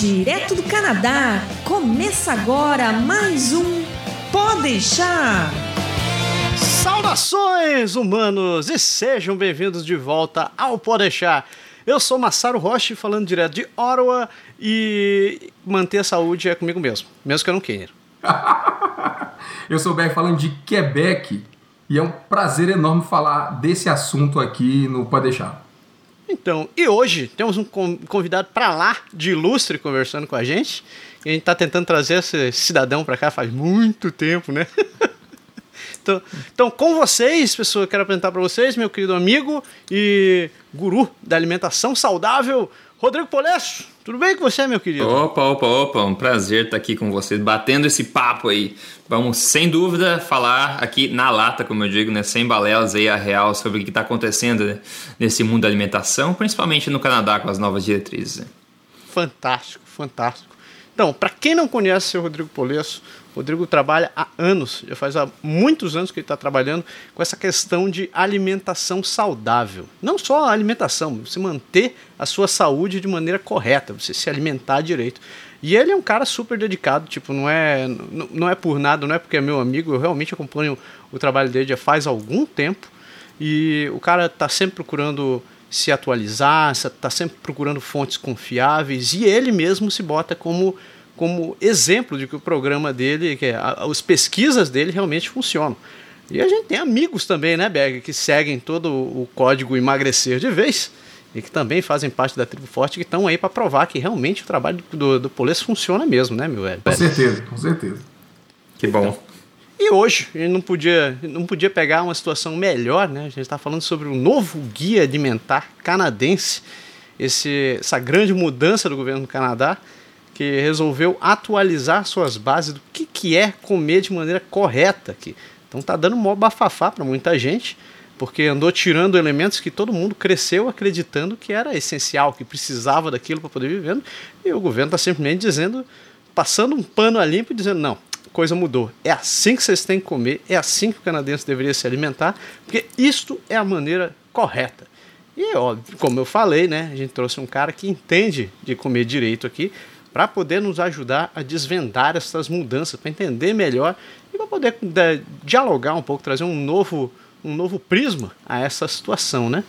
Direto do Canadá, começa agora mais um Pode deixar. Saudações, humanos, e sejam bem-vindos de volta ao Pode deixar. Eu sou Massaro Roche, falando direto de Ottawa e manter a saúde é comigo mesmo, mesmo que eu não queira. eu sou o Beck falando de Quebec e é um prazer enorme falar desse assunto aqui no Pode deixar. Então, e hoje temos um convidado para lá de ilustre conversando com a gente. E a gente está tentando trazer esse cidadão para cá faz muito tempo, né? então, então, com vocês, pessoal, quero apresentar para vocês meu querido amigo e guru da alimentação saudável, Rodrigo Polesso. Tudo bem com você, meu querido? Opa, opa, opa, um prazer estar aqui com vocês, batendo esse papo aí. Vamos, sem dúvida, falar aqui na lata, como eu digo, né, sem balelas aí a real sobre o que está acontecendo né, nesse mundo da alimentação, principalmente no Canadá com as novas diretrizes. Né? Fantástico, fantástico. Então, para quem não conhece o Rodrigo Polesso, o Rodrigo trabalha há anos, já faz há muitos anos que ele está trabalhando com essa questão de alimentação saudável. Não só a alimentação, você manter a sua saúde de maneira correta, você se alimentar direito. E ele é um cara super dedicado, tipo, não é, não, não é por nada, não é porque é meu amigo, eu realmente acompanho o trabalho dele já faz algum tempo. E o cara está sempre procurando se atualizar, está sempre procurando fontes confiáveis e ele mesmo se bota como como exemplo de que o programa dele, que é, as pesquisas dele realmente funcionam. E a gente tem amigos também, né, Berg, que seguem todo o código emagrecer de vez e que também fazem parte da tribo forte que estão aí para provar que realmente o trabalho do, do Polesso funciona mesmo, né, meu velho? Com certeza, com certeza. Que bom. E hoje, a gente não podia, não podia pegar uma situação melhor, né? A gente está falando sobre o novo guia alimentar canadense, esse, essa grande mudança do governo do Canadá, que resolveu atualizar suas bases do que, que é comer de maneira correta aqui. Então tá dando mó bafafá para muita gente, porque andou tirando elementos que todo mundo cresceu acreditando que era essencial, que precisava daquilo para poder viver, e o governo está simplesmente dizendo, passando um pano a limpo e dizendo, não, coisa mudou. É assim que vocês têm que comer, é assim que o canadense deveria se alimentar, porque isto é a maneira correta. E óbvio, como eu falei, né, a gente trouxe um cara que entende de comer direito aqui, para poder nos ajudar a desvendar essas mudanças, para entender melhor e para poder de, dialogar um pouco, trazer um novo, um novo prisma a essa situação, né?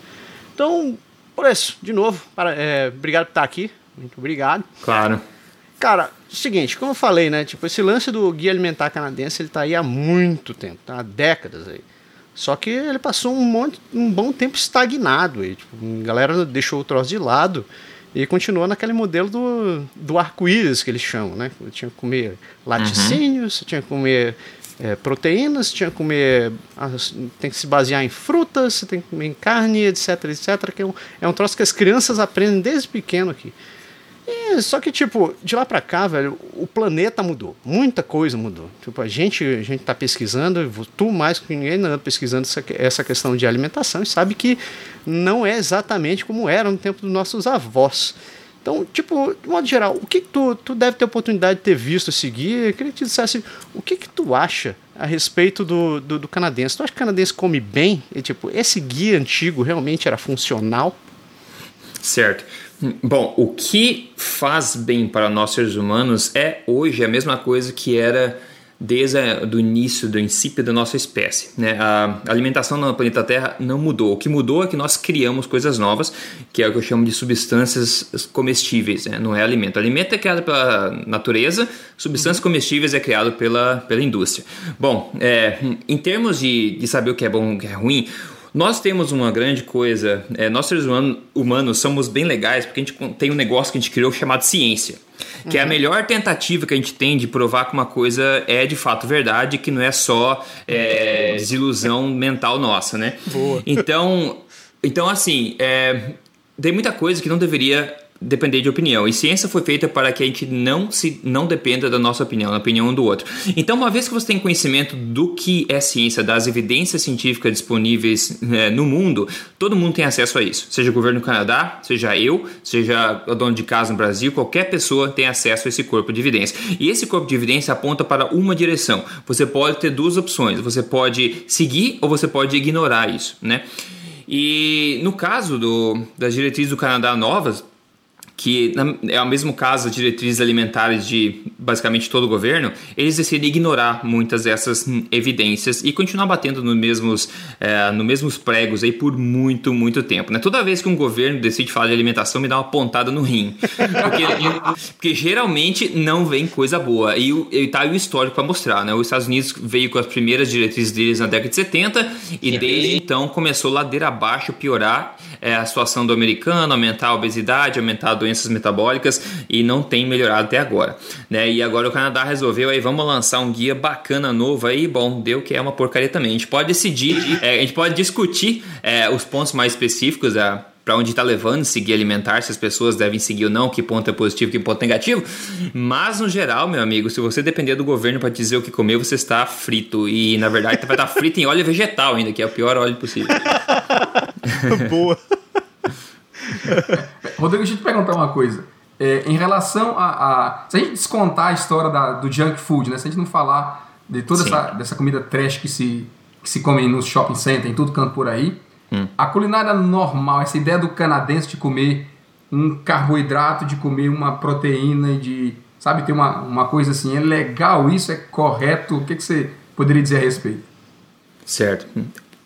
Então, por isso, de novo, para, é, obrigado por estar aqui, muito obrigado. Claro. Cara, seguinte, como eu falei, né? Tipo, esse lance do guia alimentar canadense, ele tá aí há muito tempo, tá? há décadas aí. Só que ele passou um, monte, um bom tempo estagnado aí. Tipo, a galera deixou o troço de lado e continuou naquele modelo do, do arco-íris que eles chamam, né? Você tinha que comer laticínios, uhum. tinha que comer é, proteínas, tinha que comer. tem que se basear em frutas, você tem que comer em carne, etc, etc. Que é um, é um troço que as crianças aprendem desde pequeno aqui. E, só que, tipo, de lá pra cá, velho, o planeta mudou. Muita coisa mudou. Tipo, a gente, a gente tá pesquisando, tu mais que ninguém anda pesquisando essa, essa questão de alimentação e sabe que não é exatamente como era no tempo dos nossos avós. Então, tipo, de modo geral, o que, que tu, tu deve ter oportunidade de ter visto seguir? Eu queria que tu dissesse o que, que tu acha a respeito do, do, do canadense. Tu acha que o canadense come bem? E, tipo, esse guia antigo realmente era funcional? Certo. Bom, o que faz bem para nós seres humanos é hoje a mesma coisa que era desde o início, do princípio da nossa espécie. Né? A alimentação no planeta Terra não mudou. O que mudou é que nós criamos coisas novas, que é o que eu chamo de substâncias comestíveis, né? não é alimento. alimento é criado pela natureza, substâncias uhum. comestíveis é criado pela, pela indústria. Bom, é, em termos de, de saber o que é bom e o que é ruim, nós temos uma grande coisa, é, nós seres humanos somos bem legais porque a gente tem um negócio que a gente criou chamado ciência, que uhum. é a uhum. melhor tentativa que a gente tem de provar que uma coisa é de fato verdade, que não é só é, desilusão mental nossa, né? Boa. Então, então assim, é, tem muita coisa que não deveria depender de opinião. E ciência foi feita para que a gente não se não dependa da nossa opinião, da opinião do outro. Então, uma vez que você tem conhecimento do que é ciência, das evidências científicas disponíveis é, no mundo, todo mundo tem acesso a isso. Seja o governo do Canadá, seja eu, seja o dono de casa no Brasil, qualquer pessoa tem acesso a esse corpo de evidência. E esse corpo de evidência aponta para uma direção. Você pode ter duas opções. Você pode seguir ou você pode ignorar isso, né? E no caso do, das diretrizes do Canadá novas, que é o mesmo caso de diretrizes alimentares de basicamente todo o governo, eles decidem ignorar muitas dessas evidências e continuar batendo nos mesmos, é, no mesmos pregos aí por muito, muito tempo. Né? Toda vez que um governo decide falar de alimentação, me dá uma pontada no rim. Porque, porque geralmente não vem coisa boa. E, e tá aí o histórico para mostrar. Né? Os Estados Unidos veio com as primeiras diretrizes deles na década de 70 e desde então começou ladeira abaixo piorar é, a situação do americano, aumentar a obesidade, aumentar doenças metabólicas e não tem melhorado até agora. Né? E agora o Canadá resolveu aí, vamos lançar um guia bacana novo aí, bom, deu que é uma porcaria também. A gente pode decidir, é, a gente pode discutir é, os pontos mais específicos da para onde está levando seguir alimentar, se as pessoas devem seguir ou não, que ponto é positivo, que ponto é negativo. Mas no geral, meu amigo, se você depender do governo para dizer o que comer, você está frito e na verdade vai estar frito em óleo vegetal ainda, que é o pior óleo possível. Boa. Rodrigo, deixa eu te perguntar uma coisa. É, em relação a, a, Se a gente descontar a história da, do junk food, né? Se a gente não falar de toda essa dessa comida trash que se, que se come nos shopping center, em todo canto por aí, hum. a culinária normal, essa ideia do canadense de comer um carboidrato, de comer uma proteína e de. Sabe, ter uma, uma coisa assim, é legal isso? É correto? O que, que você poderia dizer a respeito? Certo.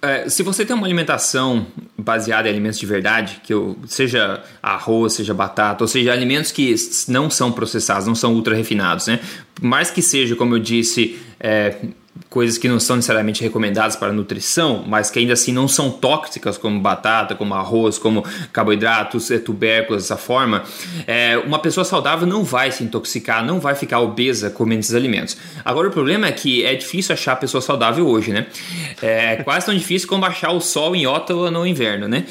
É, se você tem uma alimentação baseada em alimentos de verdade, que eu, seja arroz, seja batata, ou seja, alimentos que não são processados, não são ultra refinados, né? Mais que seja, como eu disse, é, coisas que não são necessariamente recomendadas para nutrição, mas que ainda assim não são tóxicas, como batata, como arroz, como carboidratos, é, tubérculos, dessa forma, é, uma pessoa saudável não vai se intoxicar, não vai ficar obesa comendo esses alimentos. Agora, o problema é que é difícil achar pessoa saudável hoje, né? É quase tão difícil como achar o sol em Ottawa no inverno, né?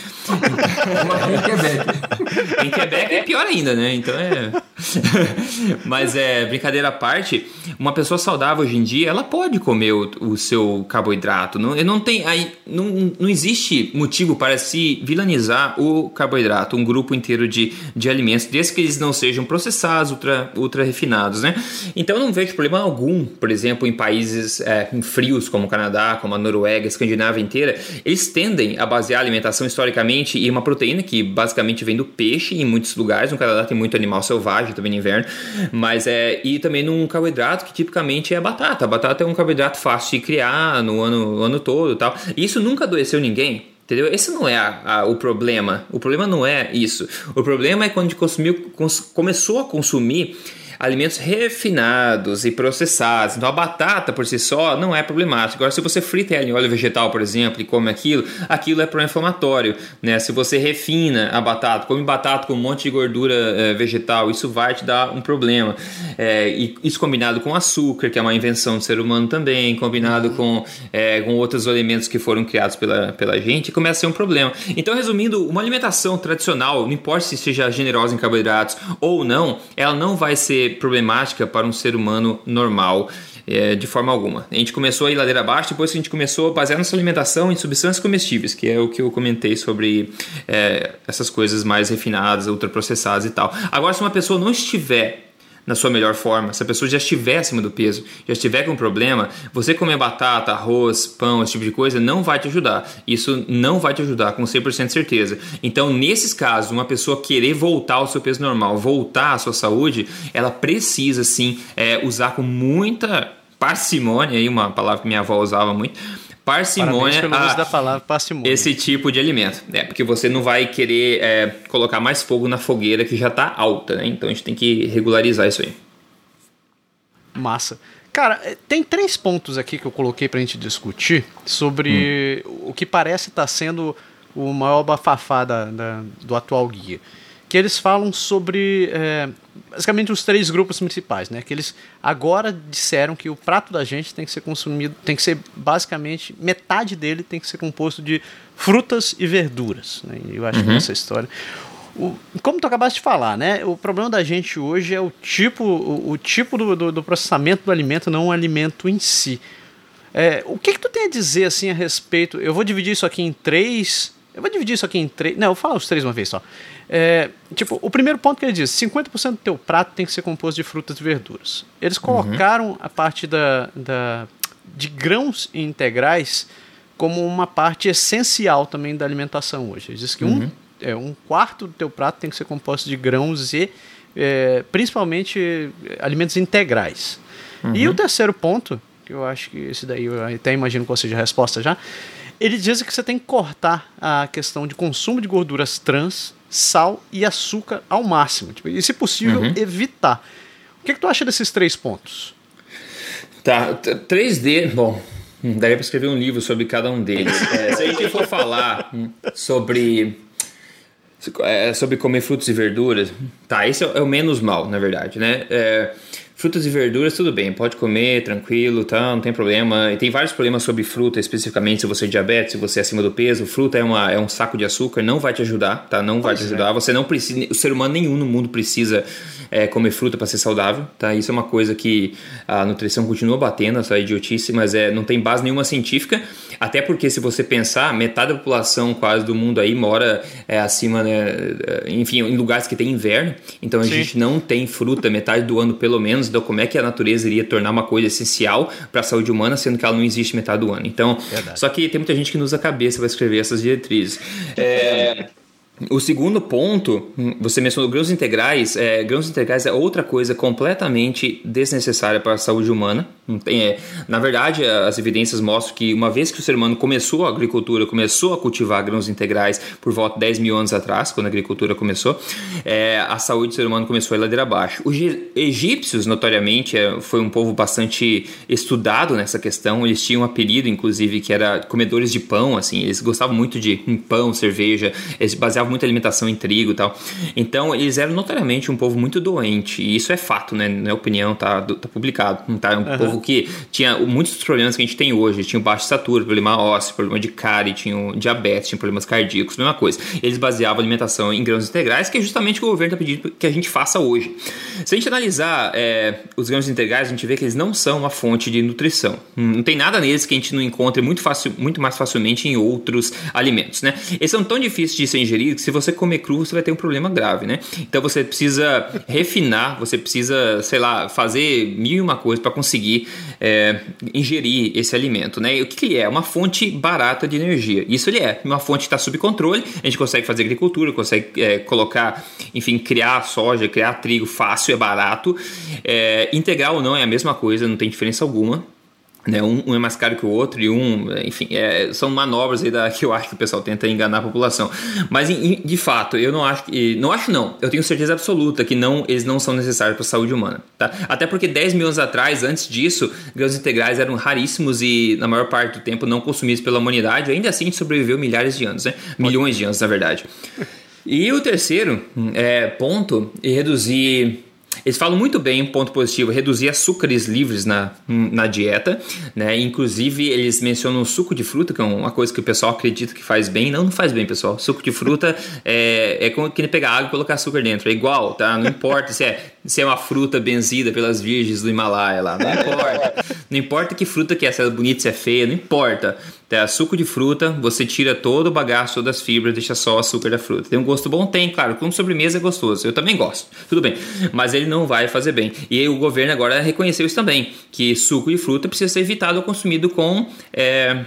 em Quebec. em Quebec é pior ainda, né? Então é... mas é, brincadeira à parte, uma pessoa saudável hoje em dia, ela pode comer comer o, o seu carboidrato. Não, não tem aí não, não existe motivo para se vilanizar o carboidrato, um grupo inteiro de, de alimentos, desde que eles não sejam processados, ultra, ultra refinados, né? Então não vejo problema algum, por exemplo, em países é, frios como o Canadá, como a Noruega, a Escandinávia inteira, eles tendem a basear a alimentação historicamente em uma proteína que basicamente vem do peixe em muitos lugares. No Canadá tem muito animal selvagem também no inverno, mas é e também num carboidrato que tipicamente é a batata. A batata é um carboidrato carboidrato fácil de criar no ano, no ano todo tal. E isso nunca adoeceu ninguém. Entendeu? Esse não é a, a, o problema. O problema não é isso. O problema é quando a gente consumiu, cons, começou a consumir alimentos refinados e processados. Então a batata por si só não é problemática. Agora, se você frita ela em óleo vegetal, por exemplo, e come aquilo, aquilo é pró-inflamatório. Né? Se você refina a batata, come batata com um monte de gordura é, vegetal, isso vai te dar um problema. É, e isso combinado com açúcar, que é uma invenção do ser humano também, combinado com, é, com outros alimentos que foram criados pela, pela gente, começa a ser um problema. Então, resumindo, uma alimentação tradicional, não importa se seja generosa em carboidratos ou não, ela não vai ser problemática para um ser humano normal. É, de forma alguma. A gente começou a ir ladeira abaixo, depois que a gente começou a basear nossa alimentação em substâncias comestíveis, que é o que eu comentei sobre é, essas coisas mais refinadas, ultraprocessadas e tal. Agora, se uma pessoa não estiver na sua melhor forma, se a pessoa já estiver acima do peso, já estiver com problema, você comer batata, arroz, pão, esse tipo de coisa não vai te ajudar. Isso não vai te ajudar com 100% de certeza. Então, nesses casos, uma pessoa querer voltar ao seu peso normal, voltar à sua saúde, ela precisa sim é, usar com muita parcimônia, aí uma palavra que minha avó usava muito, parcimônia uso da palavra parcimônia. esse tipo de alimento. É, porque você não vai querer é, colocar mais fogo na fogueira que já está alta, né? Então a gente tem que regularizar isso aí. Massa. Cara, é, tem três pontos aqui que eu coloquei pra gente discutir sobre hum. o que parece estar tá sendo o maior bafafá da, da, do atual guia que eles falam sobre é, basicamente os três grupos principais, né? Que eles agora disseram que o prato da gente tem que ser consumido, tem que ser basicamente metade dele tem que ser composto de frutas e verduras. Né? Eu acho uhum. que essa história. O, como tu acabaste de falar, né? O problema da gente hoje é o tipo, o, o tipo do, do, do, processamento do alimento, não o alimento em si. É, o que, que tu tem a dizer assim a respeito? Eu vou dividir isso aqui em três. Eu vou dividir isso aqui em três. Não, eu vou falar os três uma vez só. É, tipo, o primeiro ponto que ele diz: 50% do teu prato tem que ser composto de frutas e verduras. Eles colocaram uhum. a parte da, da, de grãos integrais como uma parte essencial também da alimentação hoje. Eles dizem que uhum. um é, um quarto do teu prato tem que ser composto de grãos e é, principalmente alimentos integrais. Uhum. E o terceiro ponto, que eu acho que esse daí eu até imagino qual seja a resposta já, ele diz que você tem que cortar a questão de consumo de gorduras trans, sal e açúcar ao máximo. Tipo, e, se possível, uhum. evitar. O que, que tu acha desses três pontos? Tá, 3D, bom, daria para escrever um livro sobre cada um deles. É, se a gente for falar sobre é, sobre comer frutos e verduras, tá, esse é o menos mal, na verdade, né? É, Frutas e verduras, tudo bem, pode comer tranquilo, tá? Não tem problema. E tem vários problemas sobre fruta, especificamente se você é diabetes, se você é acima do peso. Fruta é, uma, é um saco de açúcar, não vai te ajudar, tá? Não vai te ajudar. É. Você não precisa, o ser humano nenhum no mundo precisa é, comer fruta para ser saudável, tá? Isso é uma coisa que a nutrição continua batendo, essa idiotice, mas é, não tem base nenhuma científica. Até porque se você pensar, metade da população quase do mundo aí mora é, acima, né? Enfim, em lugares que tem inverno. Então a Sim. gente não tem fruta metade do ano pelo menos então, como é que a natureza iria tornar uma coisa essencial para a saúde humana, sendo que ela não existe metade do ano? Então, Verdade. só que tem muita gente que nos usa a cabeça para escrever essas diretrizes. É, o segundo ponto, você mencionou grãos integrais. É, grãos integrais é outra coisa completamente desnecessária para a saúde humana. É, na verdade, as evidências mostram que uma vez que o ser humano começou a agricultura, começou a cultivar grãos integrais por volta de 10 mil anos atrás, quando a agricultura começou, é, a saúde do ser humano começou a ir ladeira abaixo. Os egípcios, notoriamente, é, foi um povo bastante estudado nessa questão. Eles tinham um apelido, inclusive, que era comedores de pão. Assim, eles gostavam muito de pão, cerveja. Eles baseavam baseava muita alimentação em trigo e tal. Então, eles eram notoriamente um povo muito doente. E isso é fato, né? Não é opinião, tá, tá publicado. Tá? É um uhum. povo que tinha muitos dos problemas que a gente tem hoje. Tinha baixo estatura, problema ósseo, problema de cárie, tinha diabetes, tinha problemas cardíacos, mesma coisa. Eles baseavam a alimentação em grãos integrais, que é justamente o que o governo está pedindo que a gente faça hoje. Se a gente analisar é, os grãos integrais, a gente vê que eles não são uma fonte de nutrição. Não tem nada neles que a gente não encontre muito, fácil, muito mais facilmente em outros alimentos, né? Eles são tão difíceis de ser ingeridos que se você comer cru, você vai ter um problema grave, né? Então você precisa refinar, você precisa, sei lá, fazer mil e uma coisas para conseguir é, ingerir esse alimento, né? E o que, que ele é? Uma fonte barata de energia. Isso ele é. Uma fonte que está sob controle, a gente consegue fazer agricultura, consegue é, colocar, enfim, criar soja, criar trigo fácil, é barato. É, integral ou não é a mesma coisa, não tem diferença alguma. Né, um, um, é mais caro que o outro e um, enfim, é, são manobras aí da, que eu acho que o pessoal tenta enganar a população. Mas de fato, eu não acho que. Não acho não. Eu tenho certeza absoluta que não, eles não são necessários para a saúde humana. Tá? Até porque 10 mil anos atrás, antes disso, grãos integrais eram raríssimos e, na maior parte do tempo, não consumidos pela humanidade. Ainda assim, a gente sobreviveu milhares de anos, né? Milhões de anos, na verdade. E o terceiro é, ponto é reduzir eles falam muito bem, ponto positivo, reduzir açúcares livres na, na dieta, né? Inclusive, eles mencionam o suco de fruta, que é uma coisa que o pessoal acredita que faz bem. Não, não faz bem, pessoal. Suco de fruta é, é como que pegar água e colocar açúcar dentro. É igual, tá? Não importa se é, se é uma fruta benzida pelas virgens do Himalaia lá. Não importa. Não importa que fruta que é, se é bonita, se é feia, não importa. É, suco de fruta, você tira todo o bagaço, todas as fibras, deixa só o açúcar da fruta. Tem um gosto bom? Tem, claro. Como sobremesa é gostoso. Eu também gosto. Tudo bem. Mas ele não vai fazer bem. E o governo agora reconheceu isso também, que suco de fruta precisa ser evitado ou consumido com... É,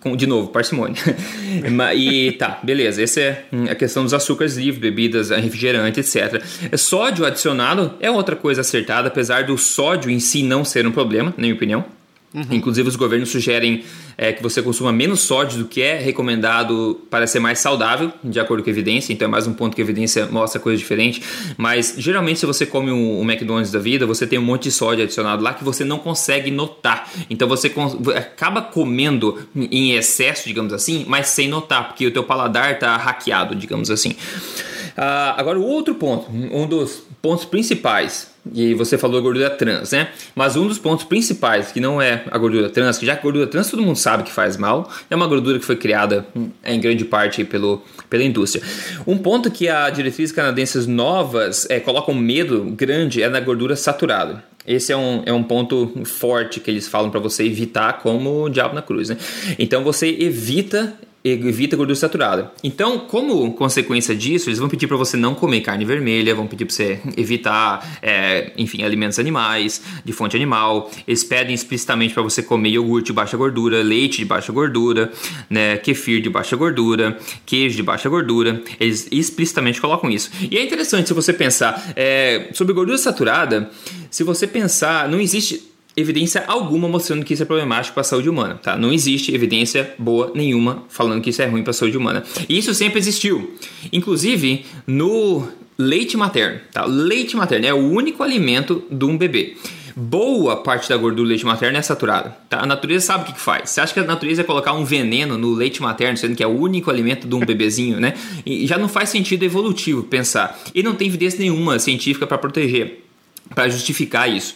com, de novo, parcimônia. e tá, beleza. Essa é a questão dos açúcares livres, bebidas, refrigerantes, etc. Sódio adicionado é outra coisa acertada, apesar do sódio em si não ser um problema, na minha opinião. Uhum. Inclusive, os governos sugerem é, que você consuma menos sódio do que é recomendado para ser mais saudável, de acordo com a evidência. Então, é mais um ponto que a evidência mostra coisa diferente. Mas, geralmente, se você come um, um McDonald's da vida, você tem um monte de sódio adicionado lá que você não consegue notar. Então, você acaba comendo em excesso, digamos assim, mas sem notar, porque o teu paladar está hackeado, digamos assim. Uh, agora, o outro ponto, um dos pontos principais e você falou gordura trans, né? Mas um dos pontos principais, que não é a gordura trans, que já a gordura trans todo mundo sabe que faz mal, é uma gordura que foi criada hum, em grande parte pelo, pela indústria. Um ponto que a diretrizes canadenses novas é, colocam medo grande é na gordura saturada. Esse é um, é um ponto forte que eles falam para você evitar como o diabo na cruz, né? Então você evita evita gordura saturada. Então, como consequência disso, eles vão pedir para você não comer carne vermelha, vão pedir para você evitar, é, enfim, alimentos animais, de fonte animal. Eles pedem explicitamente para você comer iogurte de baixa gordura, leite de baixa gordura, né, kefir de baixa gordura, queijo de baixa gordura. Eles explicitamente colocam isso. E é interessante se você pensar é, sobre gordura saturada. Se você pensar, não existe evidência alguma mostrando que isso é problemático para a saúde humana, tá? Não existe evidência boa nenhuma falando que isso é ruim para a saúde humana. E isso sempre existiu. Inclusive no leite materno, tá? Leite materno é o único alimento de um bebê. Boa parte da gordura do leite materno é saturada. Tá? A natureza sabe o que, que faz. Você acha que a natureza ia colocar um veneno no leite materno, sendo que é o único alimento de um bebezinho, né? E já não faz sentido evolutivo pensar. E não tem evidência nenhuma científica para proteger, para justificar isso.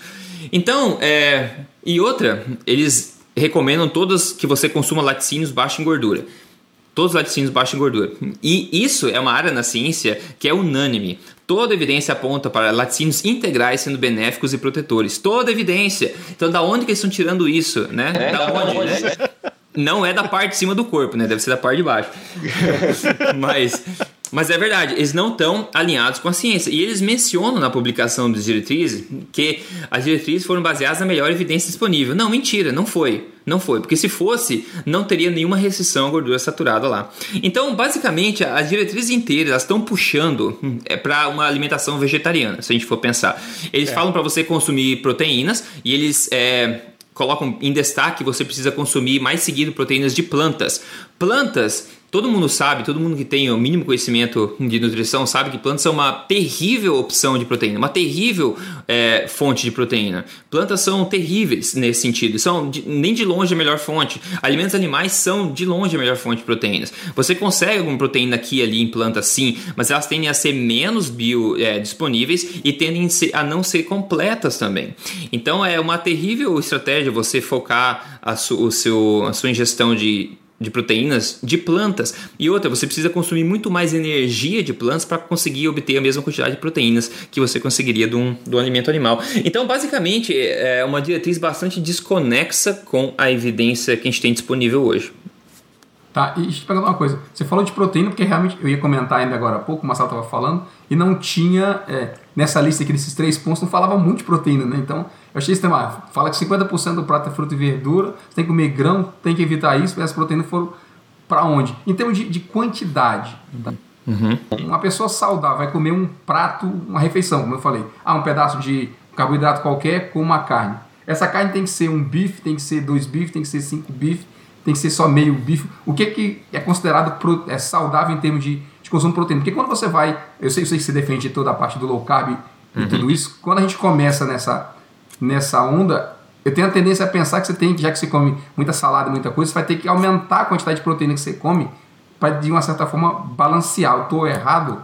Então, é, e outra, eles recomendam todas que você consuma laticínios baixos em gordura. Todos os laticínios baixos em gordura. E isso é uma área na ciência que é unânime. Toda evidência aponta para laticínios integrais sendo benéficos e protetores. Toda evidência. Então, da onde que eles estão tirando isso, né? É, da onde, né? Não é da parte de cima do corpo, né? Deve ser da parte de baixo. Mas mas é verdade, eles não estão alinhados com a ciência. E eles mencionam na publicação das diretrizes que as diretrizes foram baseadas na melhor evidência disponível. Não, mentira, não foi. Não foi, porque se fosse, não teria nenhuma restrição à gordura saturada lá. Então, basicamente, as diretrizes inteiras estão puxando hum, é, para uma alimentação vegetariana, se a gente for pensar. Eles é. falam para você consumir proteínas e eles é, colocam em destaque que você precisa consumir mais seguido proteínas de plantas. Plantas Todo mundo sabe, todo mundo que tem o mínimo conhecimento de nutrição sabe que plantas são uma terrível opção de proteína, uma terrível é, fonte de proteína. Plantas são terríveis nesse sentido, são de, nem de longe a melhor fonte. Alimentos animais são de longe a melhor fonte de proteínas. Você consegue alguma proteína aqui e ali em plantas sim, mas elas tendem a ser menos bio é, disponíveis e tendem a não ser completas também. Então é uma terrível estratégia você focar a, su, o seu, a sua ingestão de de proteínas de plantas. E outra, você precisa consumir muito mais energia de plantas para conseguir obter a mesma quantidade de proteínas que você conseguiria de um, do alimento animal. Então, basicamente, é uma diretriz bastante desconexa com a evidência que a gente tem disponível hoje. Tá, e deixa eu te perguntar uma coisa. Você falou de proteína, porque realmente eu ia comentar ainda agora há pouco, o Marcelo estava falando, e não tinha, é, nessa lista aqui desses três pontos, não falava muito de proteína, né? Então, eu achei isso também. Fala que 50% do prato é fruta e verdura, você tem que comer grão, tem que evitar isso, e as proteínas foram para onde? Em termos de, de quantidade. Tá? Uhum. Uma pessoa saudável vai comer um prato, uma refeição, como eu falei. Ah, um pedaço de carboidrato qualquer com uma carne. Essa carne tem que ser um bife, tem que ser dois bifes, tem que ser cinco bifes tem que ser só meio bife. O que, que é considerado pro, é saudável em termos de, de consumo de proteína? Porque quando você vai, eu sei, eu sei que você defende toda a parte do low carb e uhum. tudo isso, quando a gente começa nessa, nessa onda, eu tenho a tendência a pensar que você tem, já que você come muita salada, muita coisa, você vai ter que aumentar a quantidade de proteína que você come para de uma certa forma balancear. Eu estou errado?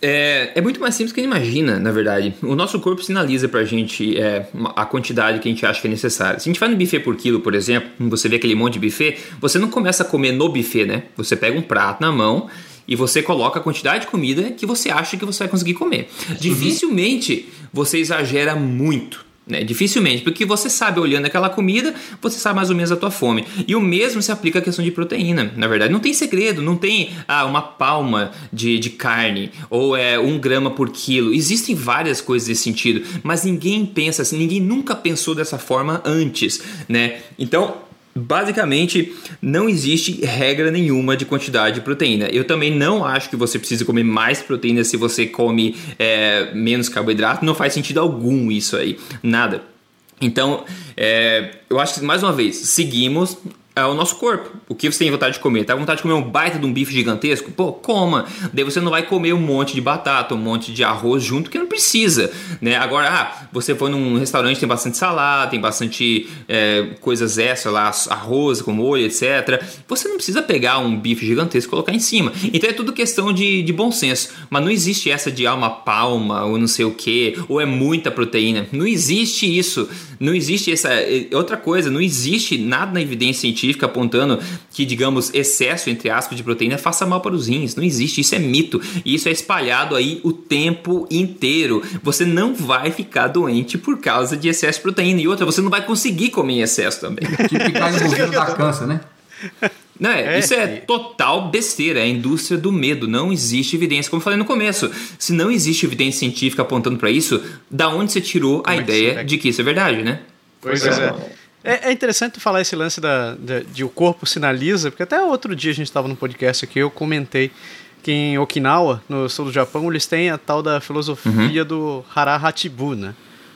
É, é muito mais simples que a gente imagina, na verdade. O nosso corpo sinaliza pra gente é, a quantidade que a gente acha que é necessária. Se a gente vai no buffet por quilo, por exemplo, você vê aquele monte de buffet, você não começa a comer no buffet, né? Você pega um prato na mão e você coloca a quantidade de comida que você acha que você vai conseguir comer. Uhum. Dificilmente você exagera muito né? Dificilmente, porque você sabe olhando aquela comida, você sabe mais ou menos a tua fome. E o mesmo se aplica à questão de proteína. Na verdade, não tem segredo, não tem ah, uma palma de, de carne ou é um grama por quilo. Existem várias coisas nesse sentido, mas ninguém pensa assim, ninguém nunca pensou dessa forma antes, né? Então Basicamente, não existe regra nenhuma de quantidade de proteína. Eu também não acho que você precisa comer mais proteína se você come é, menos carboidrato. Não faz sentido algum isso aí. Nada. Então, é, eu acho que, mais uma vez, seguimos é o nosso corpo. O que você tem vontade de comer? Tá com vontade de comer um baita de um bife gigantesco? Pô, coma. Daí você não vai comer um monte de batata, um monte de arroz junto, que não precisa, né? Agora, ah, você foi num restaurante, tem bastante salada, tem bastante é, coisas extra lá, arroz com molho, etc. Você não precisa pegar um bife gigantesco e colocar em cima. Então é tudo questão de, de bom senso. Mas não existe essa de ah, uma palma ou não sei o que, ou é muita proteína. Não existe isso. Não existe essa. Outra coisa, não existe nada na evidência científica científica apontando que, digamos, excesso, entre aspas, de proteína faça mal para os rins. Não existe, isso é mito. E isso é espalhado aí o tempo inteiro. Você não vai ficar doente por causa de excesso de proteína. E outra, você não vai conseguir comer em excesso também. Tipo ficar envolvido da câncer, né? Não, é, é, isso é total besteira, é a indústria do medo. Não existe evidência, como eu falei no começo. Se não existe evidência científica apontando para isso, da onde você tirou como a é ideia de que isso é verdade, né? Pois, pois é. É. é. interessante falar esse lance da, da, de o corpo sinaliza, porque até outro dia a gente estava no podcast aqui, eu comentei que em Okinawa, no sul do Japão, eles têm a tal da filosofia uhum. do Hara Hatibu, né?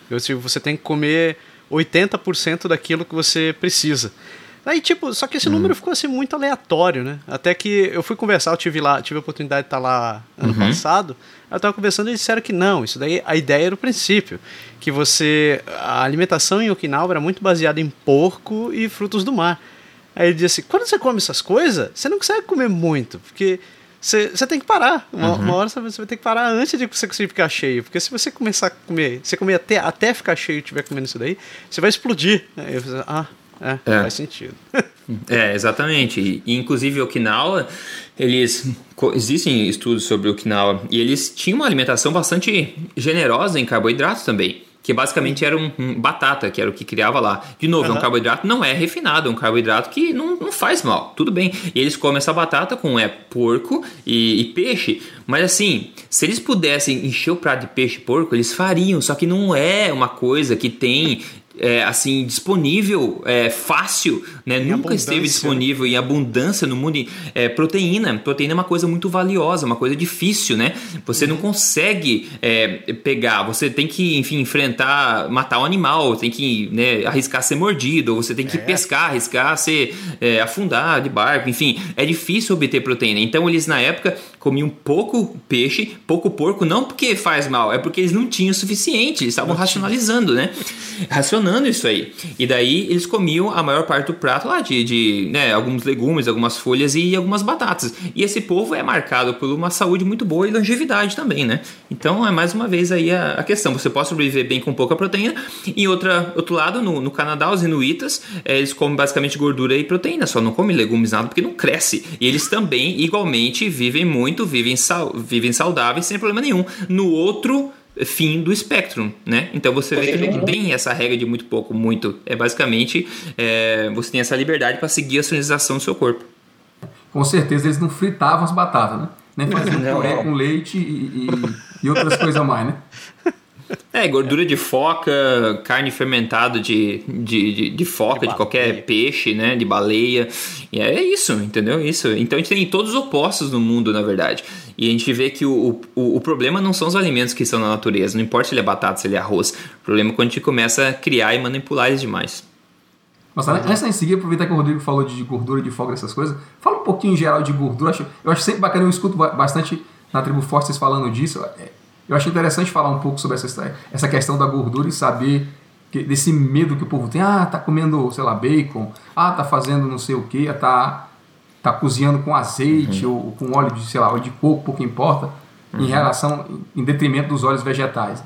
Você tem que comer 80% daquilo que você precisa. Aí, tipo, só que esse número uhum. ficou assim muito aleatório, né? Até que eu fui conversar, eu tive lá, tive a oportunidade de estar lá ano uhum. passado. Eu tava conversando e eles disseram que não, isso daí a ideia era o princípio, que você a alimentação em Okinawa era muito baseada em porco e frutos do mar. Aí ele disse assim, quando você come essas coisas, você não consegue comer muito, porque você, você tem que parar. Uma, uhum. uma, hora você vai ter que parar antes de você conseguir ficar cheio. Porque se você começar a comer, você comer até, até ficar cheio e estiver comendo isso daí, você vai explodir. Aí eu falei, ah, é, é. faz sentido. é, exatamente. E, inclusive, Okinawa, eles. Existem estudos sobre Okinawa e eles tinham uma alimentação bastante generosa em carboidratos também que basicamente era um, um, batata, que era o que criava lá. De novo, uhum. é um carboidrato não é refinado, é um carboidrato que não, não faz mal, tudo bem. E eles comem essa batata com é porco e, e, peixe, mas assim, se eles pudessem encher o prato de peixe e porco, eles fariam, só que não é uma coisa que tem é, assim disponível é, fácil, né? Nunca esteve disponível em abundância no mundo. É, proteína, proteína é uma coisa muito valiosa, uma coisa difícil, né? Você não consegue é, pegar, você tem que, enfim, enfrentar, matar um animal, tem que né, arriscar ser mordido, ou você tem que é. pescar, arriscar ser é, afundar de barco, enfim, é difícil obter proteína. Então eles na época comiam pouco peixe, pouco porco, não porque faz mal, é porque eles não tinham o suficiente, eles estavam racionalizando, né? Racionando isso aí. E daí eles comiam a maior parte do prato lá de, de né, alguns legumes, algumas folhas e algumas batatas. E esse povo é marcado por uma saúde muito boa e longevidade também, né? Então é mais uma vez aí a, a questão. Você pode sobreviver bem com pouca proteína. E outra, outro lado, no, no Canadá, os inuitas, é, eles comem basicamente gordura e proteína, só não comem legumes nada porque não cresce. E eles também, igualmente, vivem muito, vivem, sal, vivem saudáveis sem problema nenhum. No outro fim do espectro, né? Então você vê que não tem essa regra de muito pouco, muito. É basicamente é, você tem essa liberdade para seguir a sinalização do seu corpo. Com certeza eles não fritavam as batatas, né? Nem faziam puré com leite e, e, e outras coisas mais, né? É, gordura de foca, carne fermentada de, de, de, de foca, de, de qualquer peixe, né? De baleia. E é isso, entendeu? Isso. Então a gente tem todos os opostos no mundo, na verdade. E a gente vê que o, o, o problema não são os alimentos que estão na natureza. Não importa se ele é batata, se ele é arroz. O problema é quando a gente começa a criar e manipular eles demais. Nossa, antes de seguir, aproveitar que o Rodrigo falou de gordura, de folga, essas coisas, fala um pouquinho em geral de gordura. Eu acho, sempre bacana, eu escuto bastante na tribo Forte vocês falando disso. Eu achei interessante falar um pouco sobre essa, essa questão da gordura e saber que, desse medo que o povo tem. Ah, tá comendo, sei lá, bacon. Ah, tá fazendo não sei o que. Tá, tá cozinhando com azeite uhum. ou com óleo de, sei lá, óleo de coco, pouco importa, uhum. em relação, em detrimento dos óleos vegetais.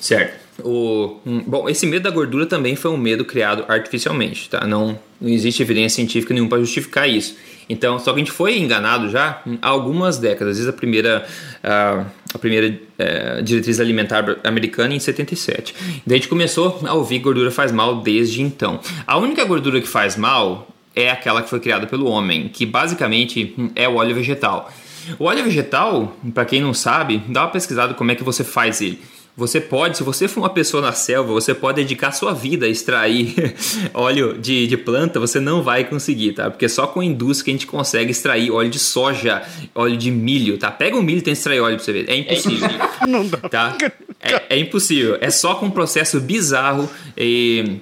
Certo. O, um, bom, esse medo da gordura também foi um medo criado artificialmente, tá? Não, não existe evidência científica nenhuma para justificar isso. Então, só que a gente foi enganado já há algumas décadas. Desde a primeira, a, a primeira é, diretriz alimentar americana em 77. Daí a gente começou a ouvir gordura faz mal desde então. A única gordura que faz mal é aquela que foi criada pelo homem, que basicamente é o óleo vegetal. O óleo vegetal, para quem não sabe, dá uma pesquisada como é que você faz ele. Você pode, se você for uma pessoa na selva, você pode dedicar sua vida a extrair óleo de, de planta, você não vai conseguir, tá? Porque só com indústria que a gente consegue extrair óleo de soja, óleo de milho, tá? Pega o milho e tenta extrair óleo pra você ver. É impossível. não dá. Tá? É, é impossível. É só com um processo bizarro e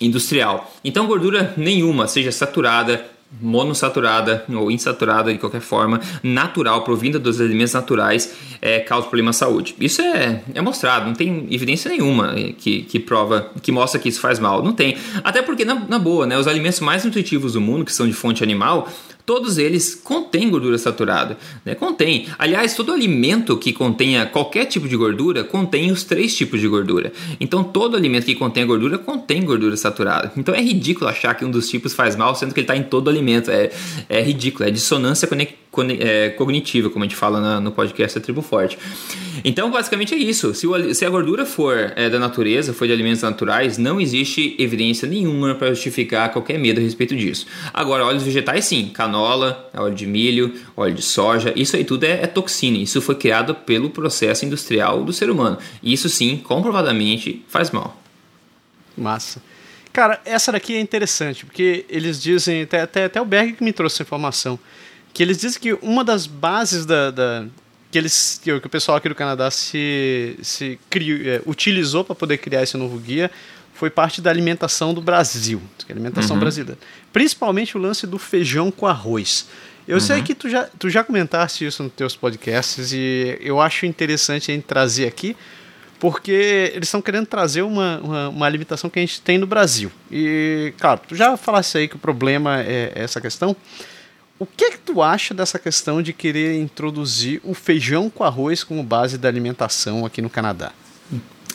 industrial. Então, gordura nenhuma, seja saturada, monossaturada ou insaturada de qualquer forma, natural, provinda dos alimentos naturais, é, causa problema à saúde. Isso é, é mostrado, não tem evidência nenhuma que, que prova, que mostra que isso faz mal. Não tem. Até porque, na, na boa, né, os alimentos mais nutritivos do mundo, que são de fonte animal, todos eles contêm gordura saturada. Né? Contém. Aliás, todo alimento que contenha qualquer tipo de gordura contém os três tipos de gordura. Então, todo alimento que contém gordura contém gordura saturada. Então, é ridículo achar que um dos tipos faz mal, sendo que ele está em todo alimento. É, é ridículo, é dissonância é, cognitiva, como a gente fala na, no podcast da Tribo Forte. Então, basicamente é isso. Se, o, se a gordura for é, da natureza, for de alimentos naturais, não existe evidência nenhuma para justificar qualquer medo a respeito disso. Agora, óleos vegetais, sim. Canola, óleo de milho, óleo de soja, isso aí tudo é, é toxina. Isso foi criado pelo processo industrial do ser humano. E isso, sim, comprovadamente faz mal. Massa. Cara, essa daqui é interessante, porque eles dizem, até, até, até o Berg que me trouxe essa informação, que eles dizem que uma das bases da, da que eles que, o pessoal aqui do Canadá se, se criou, é, utilizou para poder criar esse novo guia foi parte da alimentação do Brasil, alimentação uhum. brasileira. Principalmente o lance do feijão com arroz. Eu uhum. sei que tu já, tu já comentaste isso nos teus podcasts e eu acho interessante a gente trazer aqui, porque eles estão querendo trazer uma, uma, uma, limitação que a gente tem no Brasil. E, claro, tu já falaste aí que o problema é essa questão. O que, que tu acha dessa questão de querer introduzir o feijão com arroz como base da alimentação aqui no Canadá?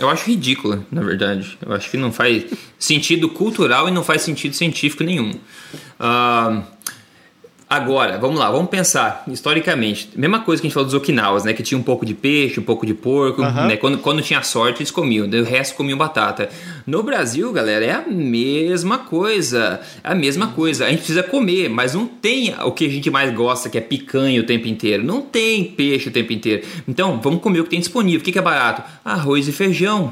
Eu acho ridícula, na verdade. Eu acho que não faz sentido cultural e não faz sentido científico nenhum. Uh, Agora, vamos lá, vamos pensar historicamente. Mesma coisa que a gente falou dos Okinawas, né? Que tinha um pouco de peixe, um pouco de porco, uhum. né? Quando, quando tinha sorte, eles comiam, o resto comiam batata. No Brasil, galera, é a mesma coisa. É a mesma coisa. A gente precisa comer, mas não tem o que a gente mais gosta, que é picanha o tempo inteiro. Não tem peixe o tempo inteiro. Então, vamos comer o que tem disponível. O que é barato? Arroz e feijão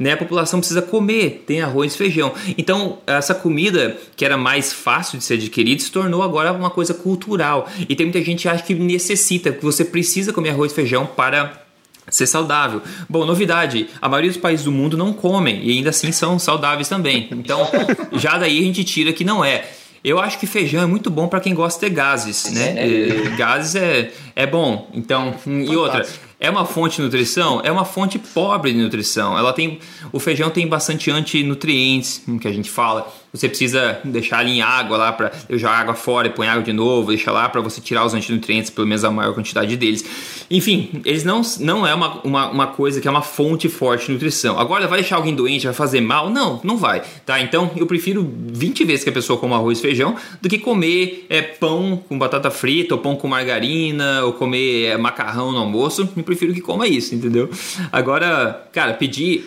né? A população precisa comer, tem arroz e feijão. Então, essa comida que era mais fácil de ser adquirida se tornou agora uma coisa cultural. E tem muita gente que acha que necessita, que você precisa comer arroz e feijão para ser saudável. Bom, novidade, a maioria dos países do mundo não comem e ainda assim são saudáveis também. Então, já daí a gente tira que não é. Eu acho que feijão é muito bom para quem gosta de gases, né? É. Gases é, é bom. Então, e outra, é uma fonte de nutrição? É uma fonte pobre de nutrição. Ela tem, o feijão tem bastante antinutrientes, que a gente fala. Você precisa deixar ali em água lá para eu jogar água fora e põe água de novo, deixar lá para você tirar os antinutrientes, pelo menos a maior quantidade deles. Enfim, eles não, não é uma, uma, uma coisa que é uma fonte forte de nutrição. Agora vai deixar alguém doente, vai fazer mal? Não, não vai. Tá? Então eu prefiro 20 vezes que a pessoa coma arroz e feijão do que comer é, pão com batata frita, ou pão com margarina, ou comer é, macarrão no almoço. Eu prefiro que coma isso, entendeu? Agora, cara, pedir,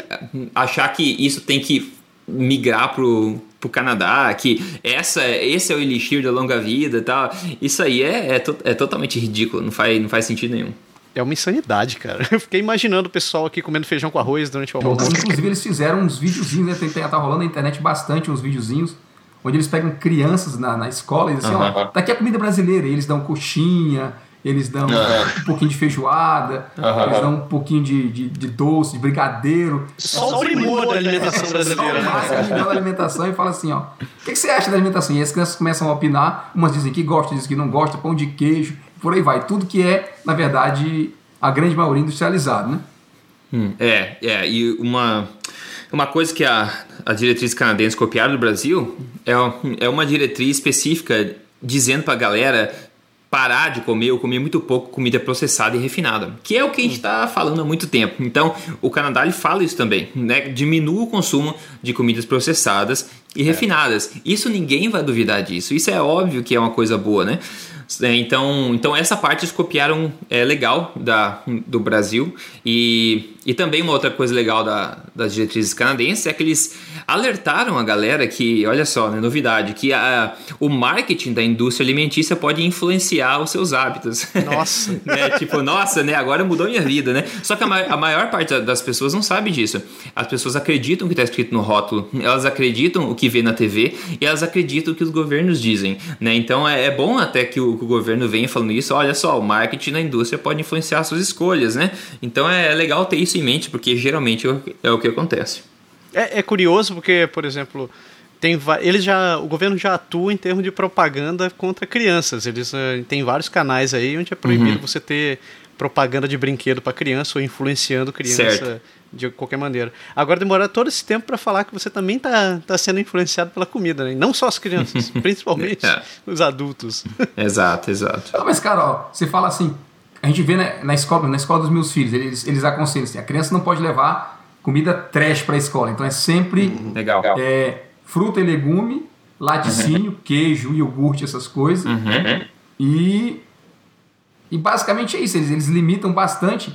achar que isso tem que migrar pro pro Canadá, que essa, esse é o elixir da longa vida e tal. Isso aí é, é, to, é totalmente ridículo, não faz, não faz sentido nenhum. É uma insanidade, cara. Eu fiquei imaginando o pessoal aqui comendo feijão com arroz durante o almoço. Inclusive, eles fizeram uns videozinhos, né? Tem, tá rolando na internet bastante uns videozinhos, onde eles pegam crianças na, na escola e dizem assim, ó, tá aqui a comida brasileira, e eles dão coxinha, eles dão uhum. um pouquinho de feijoada, uhum. eles dão um pouquinho de, de, de doce, de brigadeiro. Só o primor da alimentação brasileira. Só o da alimentação e fala assim, ó, o que, que, você acha da alimentação? E as crianças começam a opinar, umas dizem que gostam, dizem que não gostam, pão de queijo, por aí vai. Tudo que é, na verdade, a grande maioria industrializado, né? Hum, é, é, e uma... Uma coisa que a, a diretriz canadense copiaram do Brasil é, é uma diretriz específica dizendo para a galera parar de comer ou comer muito pouco comida processada e refinada, que é o que a gente está falando há muito tempo. Então, o Canadá ele fala isso também, né? Diminua o consumo de comidas processadas e é. refinadas. Isso ninguém vai duvidar disso. Isso é óbvio que é uma coisa boa, né? É, então, então essa parte eles copiaram é legal da, do Brasil e, e também uma outra coisa legal da, das diretrizes canadenses é que eles alertaram a galera que, olha só, né, novidade, que a, o marketing da indústria alimentícia pode influenciar os seus hábitos. Nossa! né, tipo, nossa, né, agora mudou minha vida, né? Só que a, a maior parte das pessoas não sabe disso. As pessoas acreditam o que está escrito no rótulo, elas acreditam o que vê na TV e elas acreditam o que os governos dizem, né? Então é, é bom até que o, que o governo venha falando isso, olha só, o marketing na indústria pode influenciar suas escolhas, né? Então é legal ter isso em mente, porque geralmente é o que acontece. É, é curioso porque, por exemplo, tem eles já o governo já atua em termos de propaganda contra crianças. Eles uh, tem vários canais aí onde é proibido uhum. você ter propaganda de brinquedo para criança ou influenciando criança certo. De qualquer maneira. Agora demorar todo esse tempo para falar que você também tá, tá sendo influenciado pela comida, né? E não só as crianças, principalmente é. os adultos. Exato, exato. Não, mas cara, ó, você fala assim, a gente vê na, na escola, na escola dos meus filhos, eles, eles aconselham assim, a criança não pode levar comida trash para a escola. Então é sempre uhum. Legal. É, fruta e legume, laticínio, uhum. queijo, iogurte, essas coisas. Uhum. E E basicamente é isso, eles, eles limitam bastante.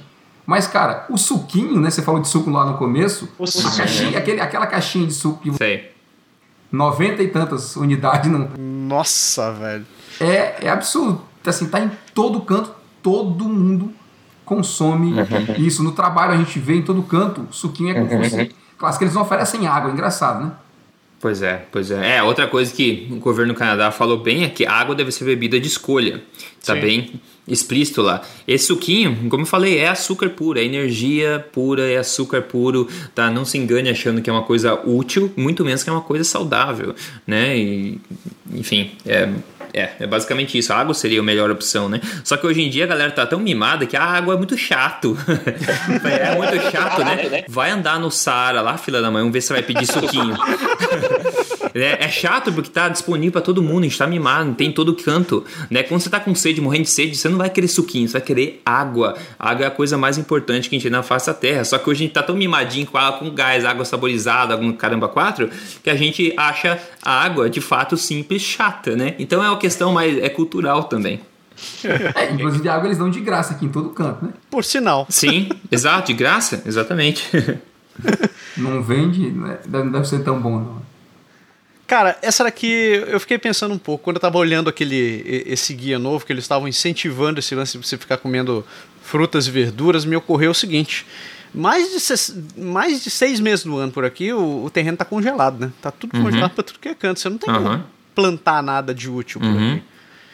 Mas, cara, o suquinho, né? Você falou de suco lá no começo. O a suquinho. caixinha, aquele, aquela caixinha de suco que Sei. 90 e tantas unidades não. Nossa, velho. É, é absurdo. Assim, tá em todo canto, todo mundo consome isso. No trabalho a gente vê em todo canto, suquinho é com você. Claro que eles não oferecem água, é engraçado, né? Pois é, pois é. É, outra coisa que o governo do Canadá falou bem é que a água deve ser bebida de escolha. Tá Sim. bem explícito lá. Esse suquinho, como eu falei, é açúcar puro, é energia pura, é açúcar puro, tá? Não se engane achando que é uma coisa útil, muito menos que é uma coisa saudável, né? E, enfim, é... É, é basicamente isso. A água seria a melhor opção, né? Só que hoje em dia a galera tá tão mimada que a água é muito chato. é muito chato, né? Vai andar no Saara lá, fila da mãe, vamos ver se você vai pedir suquinho. É, é chato porque tá disponível pra todo mundo, a gente tá mimado, tem em todo canto. Né? Quando você tá com sede, morrendo de sede, você não vai querer suquinho, você vai querer água. A água é a coisa mais importante que a gente tem na face da terra. Só que hoje a gente tá tão mimadinho com água com gás, água saborizada, algum caramba quatro, que a gente acha a água de fato simples chata, né? Então é uma questão mais é cultural também. É, inclusive água eles dão de graça aqui em todo canto, né? Por sinal. Sim, exato, de graça, exatamente. Não vende, né? não deve ser tão bom, não. Cara, essa daqui eu fiquei pensando um pouco. Quando eu tava olhando aquele esse guia novo, que eles estavam incentivando esse lance de você ficar comendo frutas e verduras, me ocorreu o seguinte. Mais de, ses- mais de seis meses do ano por aqui, o, o terreno tá congelado, né? Tá tudo congelado pra tudo que é canto. Você não tem Uhum. como plantar nada de útil por Uhum. aqui.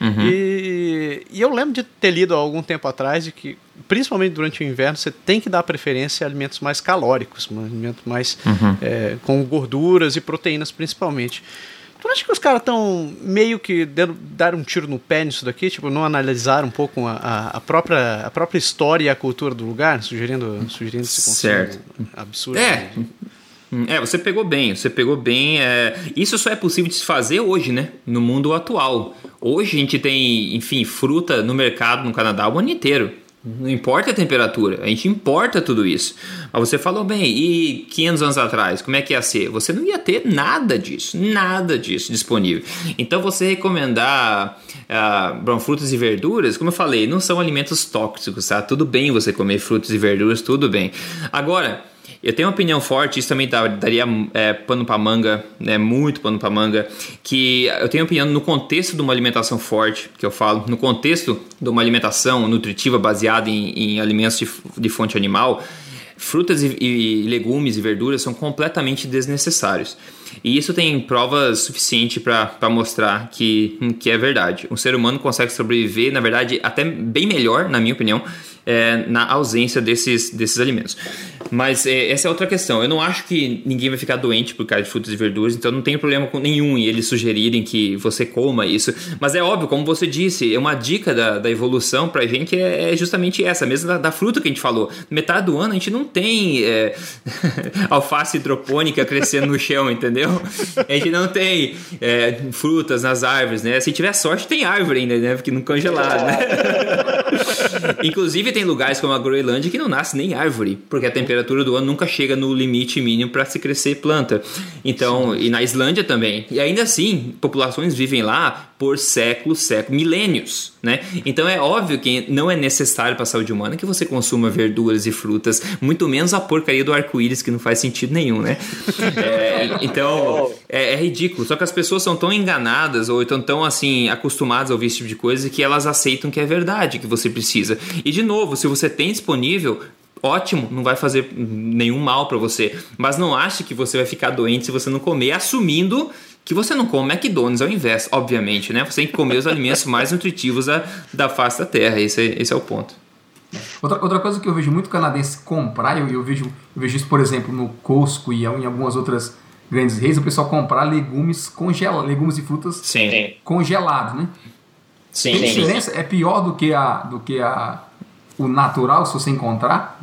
E, e eu lembro de ter lido há algum tempo atrás de que, principalmente durante o inverno, você tem que dar preferência a alimentos mais calóricos, alimentos mais é, com gorduras e proteínas principalmente. Tu acha que os caras estão meio que dando, dar um tiro no pé nisso daqui? Tipo, não analisar um pouco a, a, própria, a própria história e a cultura do lugar, sugerindo, sugerindo esse consumo Certo. absurdo? É. É, você pegou bem, você pegou bem. é, Isso só é possível de se fazer hoje, né? No mundo atual. Hoje a gente tem, enfim, fruta no mercado no Canadá o ano inteiro. Não importa a temperatura, a gente importa tudo isso. Mas você falou bem, e 500 anos atrás, como é que ia ser? Você não ia ter nada disso, nada disso disponível. Então você recomendar bom, frutas e verduras, como eu falei, não são alimentos tóxicos, tá? Tudo bem você comer frutas e verduras, tudo bem. Agora, eu tenho uma opinião forte, isso também daria é, pano pra manga, né, muito pano pra manga, que eu tenho opinião no contexto de uma alimentação forte, que eu falo, no contexto de uma alimentação nutritiva baseada em, em alimentos de, de fonte animal, frutas e, e legumes e verduras são completamente desnecessários. E isso tem provas suficientes para mostrar que, que é verdade. O ser humano consegue sobreviver, na verdade, até bem melhor, na minha opinião, é, na ausência desses, desses alimentos. Mas é, essa é outra questão. Eu não acho que ninguém vai ficar doente por causa de frutas e verduras, então não tem problema com nenhum em eles sugerirem que você coma isso. Mas é óbvio, como você disse, é uma dica da, da evolução pra gente é, é justamente essa, mesmo da, da fruta que a gente falou. Metade do ano a gente não tem é, alface hidropônica crescendo no chão, entendeu? A gente não tem é, frutas nas árvores, né? Se tiver sorte, tem árvore ainda, né? Porque não congelado, né? Inclusive tem lugares como a Groenlândia que não nasce nem árvore, porque a temperatura do ano nunca chega no limite mínimo para se crescer planta. Então, e na Islândia também. E ainda assim, populações vivem lá por séculos, séculos, milênios, né? Então é óbvio que não é necessário para a saúde humana que você consuma verduras e frutas, muito menos a porcaria do arco-íris que não faz sentido nenhum, né? É, então é, é ridículo. Só que as pessoas são tão enganadas ou estão tão assim acostumadas a ouvir esse tipo de coisa que elas aceitam que é verdade que você precisa. E de novo, se você tem disponível ótimo, não vai fazer nenhum mal para você. Mas não ache que você vai ficar doente se você não comer, assumindo que você não come McDonald's ao invés, obviamente, né? Você tem que comer os alimentos mais nutritivos da, da face da terra. Esse é, esse é o ponto. Outra, outra coisa que eu vejo muito canadense comprar, eu, eu, vejo, eu vejo isso, por exemplo, no Costco e em algumas outras grandes redes, o pessoal comprar legumes congelados, legumes e frutas Sim. congelados, né? Sim. Tem diferença? É pior do que, a, do que a, o natural, se você encontrar?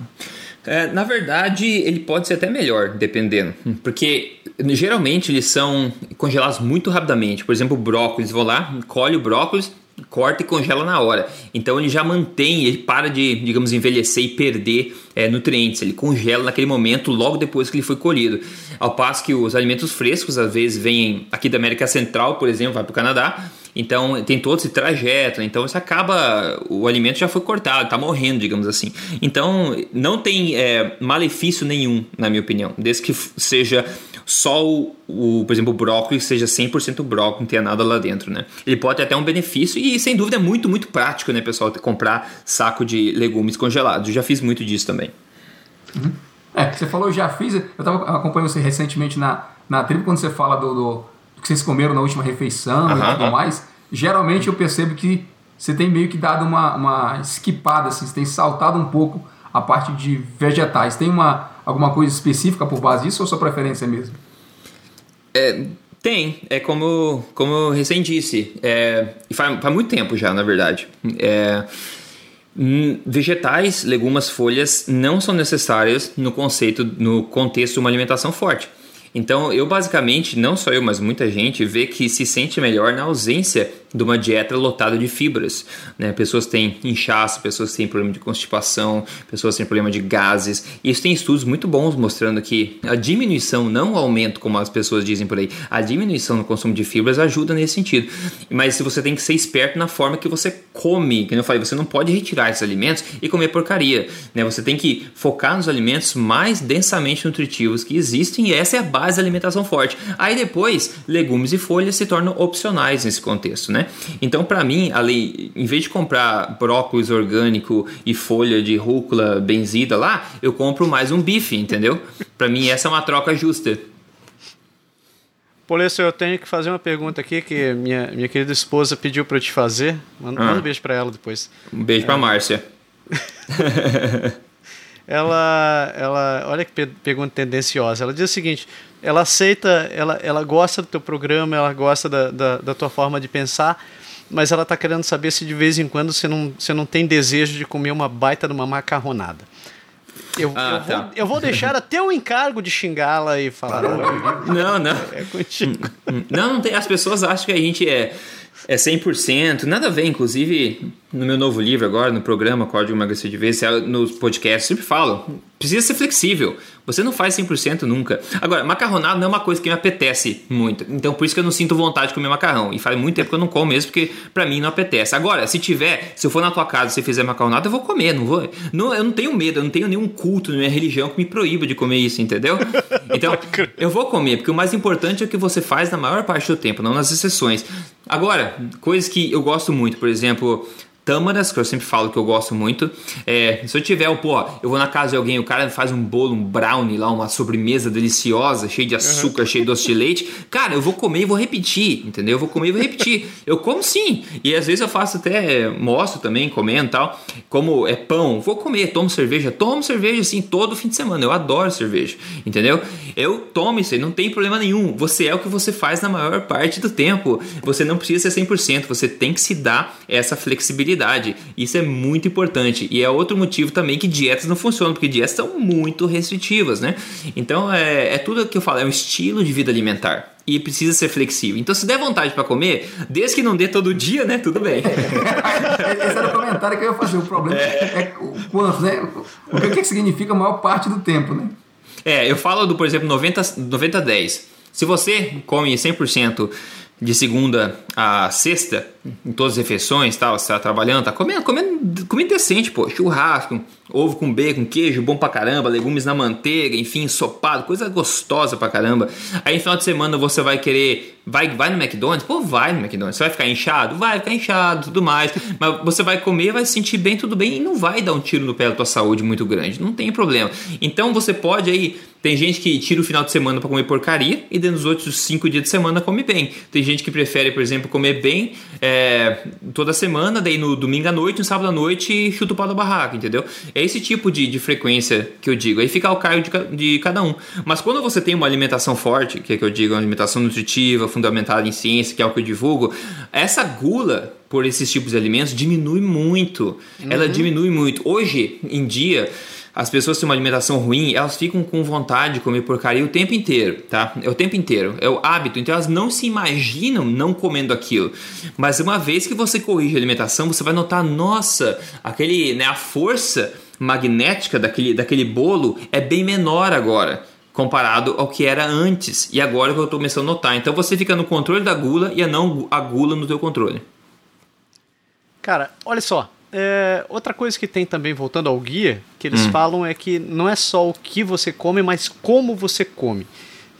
É, na verdade, ele pode ser até melhor, dependendo. Porque geralmente eles são congelados muito rapidamente. Por exemplo, o brócolis, vou lá, colhe o brócolis, corta e congela na hora. Então ele já mantém, ele para de, digamos, envelhecer e perder é, nutrientes. Ele congela naquele momento, logo depois que ele foi colhido. Ao passo que os alimentos frescos, às vezes, vêm aqui da América Central, por exemplo, vai para o Canadá. Então tem todo esse trajeto, então isso acaba, o alimento já foi cortado, está morrendo, digamos assim. Então não tem é, malefício nenhum, na minha opinião, desde que seja só o, o, por exemplo, o brócolis seja 100% brócolis, não tenha nada lá dentro, né? Ele pode ter até um benefício e sem dúvida é muito, muito prático, né, pessoal, comprar saco de legumes congelados. Eu já fiz muito disso também. Uhum. É, você falou, eu já fiz, eu estava acompanhando você recentemente na, na tribo, quando você fala do, do, que vocês comeram na última refeição uhum, e tudo mais, geralmente eu percebo que você tem meio que dado uma, uma esquipada, assim, você tem saltado um pouco a parte de vegetais. Tem uma, alguma coisa específica por base disso ou sua preferência mesmo? É, tem, é como, como eu recém disse, é, faz, faz muito tempo já, na verdade. É, hum, vegetais, legumas, folhas não são necessárias no conceito, no contexto de uma alimentação forte. Então, eu basicamente, não só eu, mas muita gente vê que se sente melhor na ausência de uma dieta lotada de fibras. Né? Pessoas têm inchaço, pessoas têm problema de constipação, pessoas têm problema de gases. Isso tem estudos muito bons mostrando que a diminuição, não o aumento, como as pessoas dizem por aí, a diminuição no consumo de fibras ajuda nesse sentido. Mas você tem que ser esperto na forma que você come, que eu falei, você não pode retirar esses alimentos e comer porcaria. Né? Você tem que focar nos alimentos mais densamente nutritivos que existem e essa é a base da alimentação forte. Aí depois, legumes e folhas se tornam opcionais nesse contexto, né? Né? Então, para mim, ali, em vez de comprar brócolis orgânico e folha de rúcula benzida lá, eu compro mais um bife, entendeu? Para mim, essa é uma troca justa. Polesso, eu tenho que fazer uma pergunta aqui que minha, minha querida esposa pediu para eu te fazer. Manda, ah. manda um beijo para ela depois. Um beijo é. para Márcia. ela, ela, olha que pergunta tendenciosa. Ela diz o seguinte: ela aceita, ela, ela gosta do teu programa, ela gosta da, da, da tua forma de pensar, mas ela está querendo saber se de vez em quando você não, você não tem desejo de comer uma baita de uma macarronada. Eu, ah, eu, tá. vou, eu, vou, deixar até o encargo de xingá-la e falar. Não, não. É contigo. Não, não tem. As pessoas acham que a gente é, é 100%. Nada a ver, inclusive no meu novo livro agora, no programa Código Emagrecer de Vez, nos podcasts, sempre falo, precisa ser flexível. Você não faz 100% nunca. Agora, macarronado não é uma coisa que me apetece muito. Então, por isso que eu não sinto vontade de comer macarrão. E faz muito tempo que eu não como mesmo, porque pra mim não apetece. Agora, se tiver, se eu for na tua casa e você fizer macarronado, eu vou comer, não vou. Não, eu não tenho medo, eu não tenho nenhum culto na minha religião que me proíba de comer isso, entendeu? Então, eu vou comer, porque o mais importante é o que você faz na maior parte do tempo, não nas exceções. Agora, coisas que eu gosto muito, por exemplo, tâmaras, que eu sempre falo que eu gosto muito. É, se eu tiver, pô, eu vou na casa de alguém, o cara faz um bolo, um brownie lá, uma sobremesa deliciosa, cheio de açúcar, uhum. cheio de doce de leite, cara, eu vou comer e vou repetir, entendeu? Eu vou comer e vou repetir. eu como sim. E às vezes eu faço até, mostro também, comendo e tal. Como é pão, vou comer, tomo cerveja, tomo cerveja assim todo fim de semana. Eu adoro cerveja, entendeu? Eu tomo isso aí, não tem problema nenhum. Você é o que você faz na maior parte do tempo. Você não precisa ser 100%, você tem que se dar essa flexibilidade Isso é muito importante. E é outro motivo também que dietas não funcionam, porque dietas são muito restritivas, né? Então é, é tudo que eu falo, é um estilo de vida alimentar e precisa ser flexível. Então, se der vontade para comer, desde que não dê todo dia, né? Tudo bem. Esse era o comentário que eu ia fazer. O problema é, é o quanto, né? O que, que significa a maior parte do tempo, né? É, eu falo do, por exemplo, 90-10. 90, se você come 100% de segunda a sexta, em todas as refeições, tal, você tá trabalhando, tá comendo, comendo comida decente, pô, churrasco, ovo com bacon, queijo bom pra caramba, legumes na manteiga, enfim, ensopado, coisa gostosa pra caramba. Aí no final de semana você vai querer, vai, vai no McDonald's? Pô, vai no McDonald's. Você vai ficar inchado? Vai ficar inchado, tudo mais. Mas você vai comer, vai se sentir bem, tudo bem, e não vai dar um tiro no pé da tua saúde muito grande, não tem problema. Então você pode aí tem gente que tira o final de semana para comer porcaria e dentro dos outros cinco dias de semana come bem. Tem gente que prefere, por exemplo, comer bem é, toda semana, daí no domingo à noite, no sábado à noite, chuta o pau da barraca, entendeu? É esse tipo de, de frequência que eu digo. Aí fica o cargo de, de, cada um. Mas quando você tem uma alimentação forte, que é que eu digo, uma alimentação nutritiva, fundamentada em ciência, que é o que eu divulgo, essa gula por esses tipos de alimentos diminui muito. Uhum. Ela diminui muito. Hoje em dia as pessoas têm uma alimentação ruim, elas ficam com vontade de comer porcaria o tempo inteiro, tá? É o tempo inteiro, é o hábito, então elas não se imaginam não comendo aquilo. Mas uma vez que você corrige a alimentação, você vai notar, nossa, aquele, né, a força magnética daquele, daquele bolo é bem menor agora comparado ao que era antes e agora que eu estou começando a notar. Então você fica no controle da gula e a não a gula no teu controle. Cara, olha só. É, outra coisa que tem também, voltando ao guia, que eles hum. falam é que não é só o que você come, mas como você come.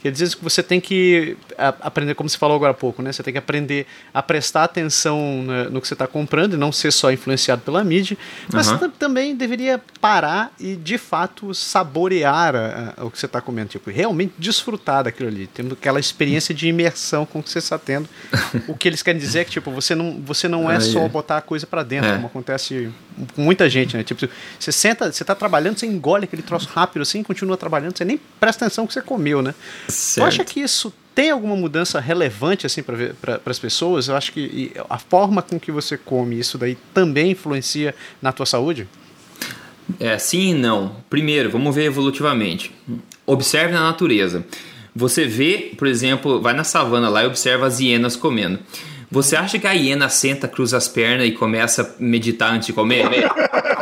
Quer dizer que você tem que aprender, como você falou agora há pouco, né? Você tem que aprender a prestar atenção no que você está comprando e não ser só influenciado pela mídia. Mas uhum. você também deveria parar e, de fato, saborear a, a, o que você está comendo. Tipo, realmente desfrutar daquilo ali. Tendo aquela experiência de imersão com o que você está tendo. o que eles querem dizer é que, tipo, você não, você não é só botar a coisa para dentro, é. como acontece com muita gente, né? Tipo, você senta, você está trabalhando, você engole aquele troço rápido assim, continua trabalhando, você nem presta atenção no que você comeu, né? Certo. Tu acha que isso tem alguma mudança relevante assim para pra, as pessoas? Eu acho que a forma com que você come isso daí também influencia na tua saúde? É, sim e não. Primeiro, vamos ver evolutivamente. Observe na natureza. Você vê, por exemplo, vai na savana lá e observa as hienas comendo. Você acha que a hiena senta, cruza as pernas e começa a meditar antes de comer?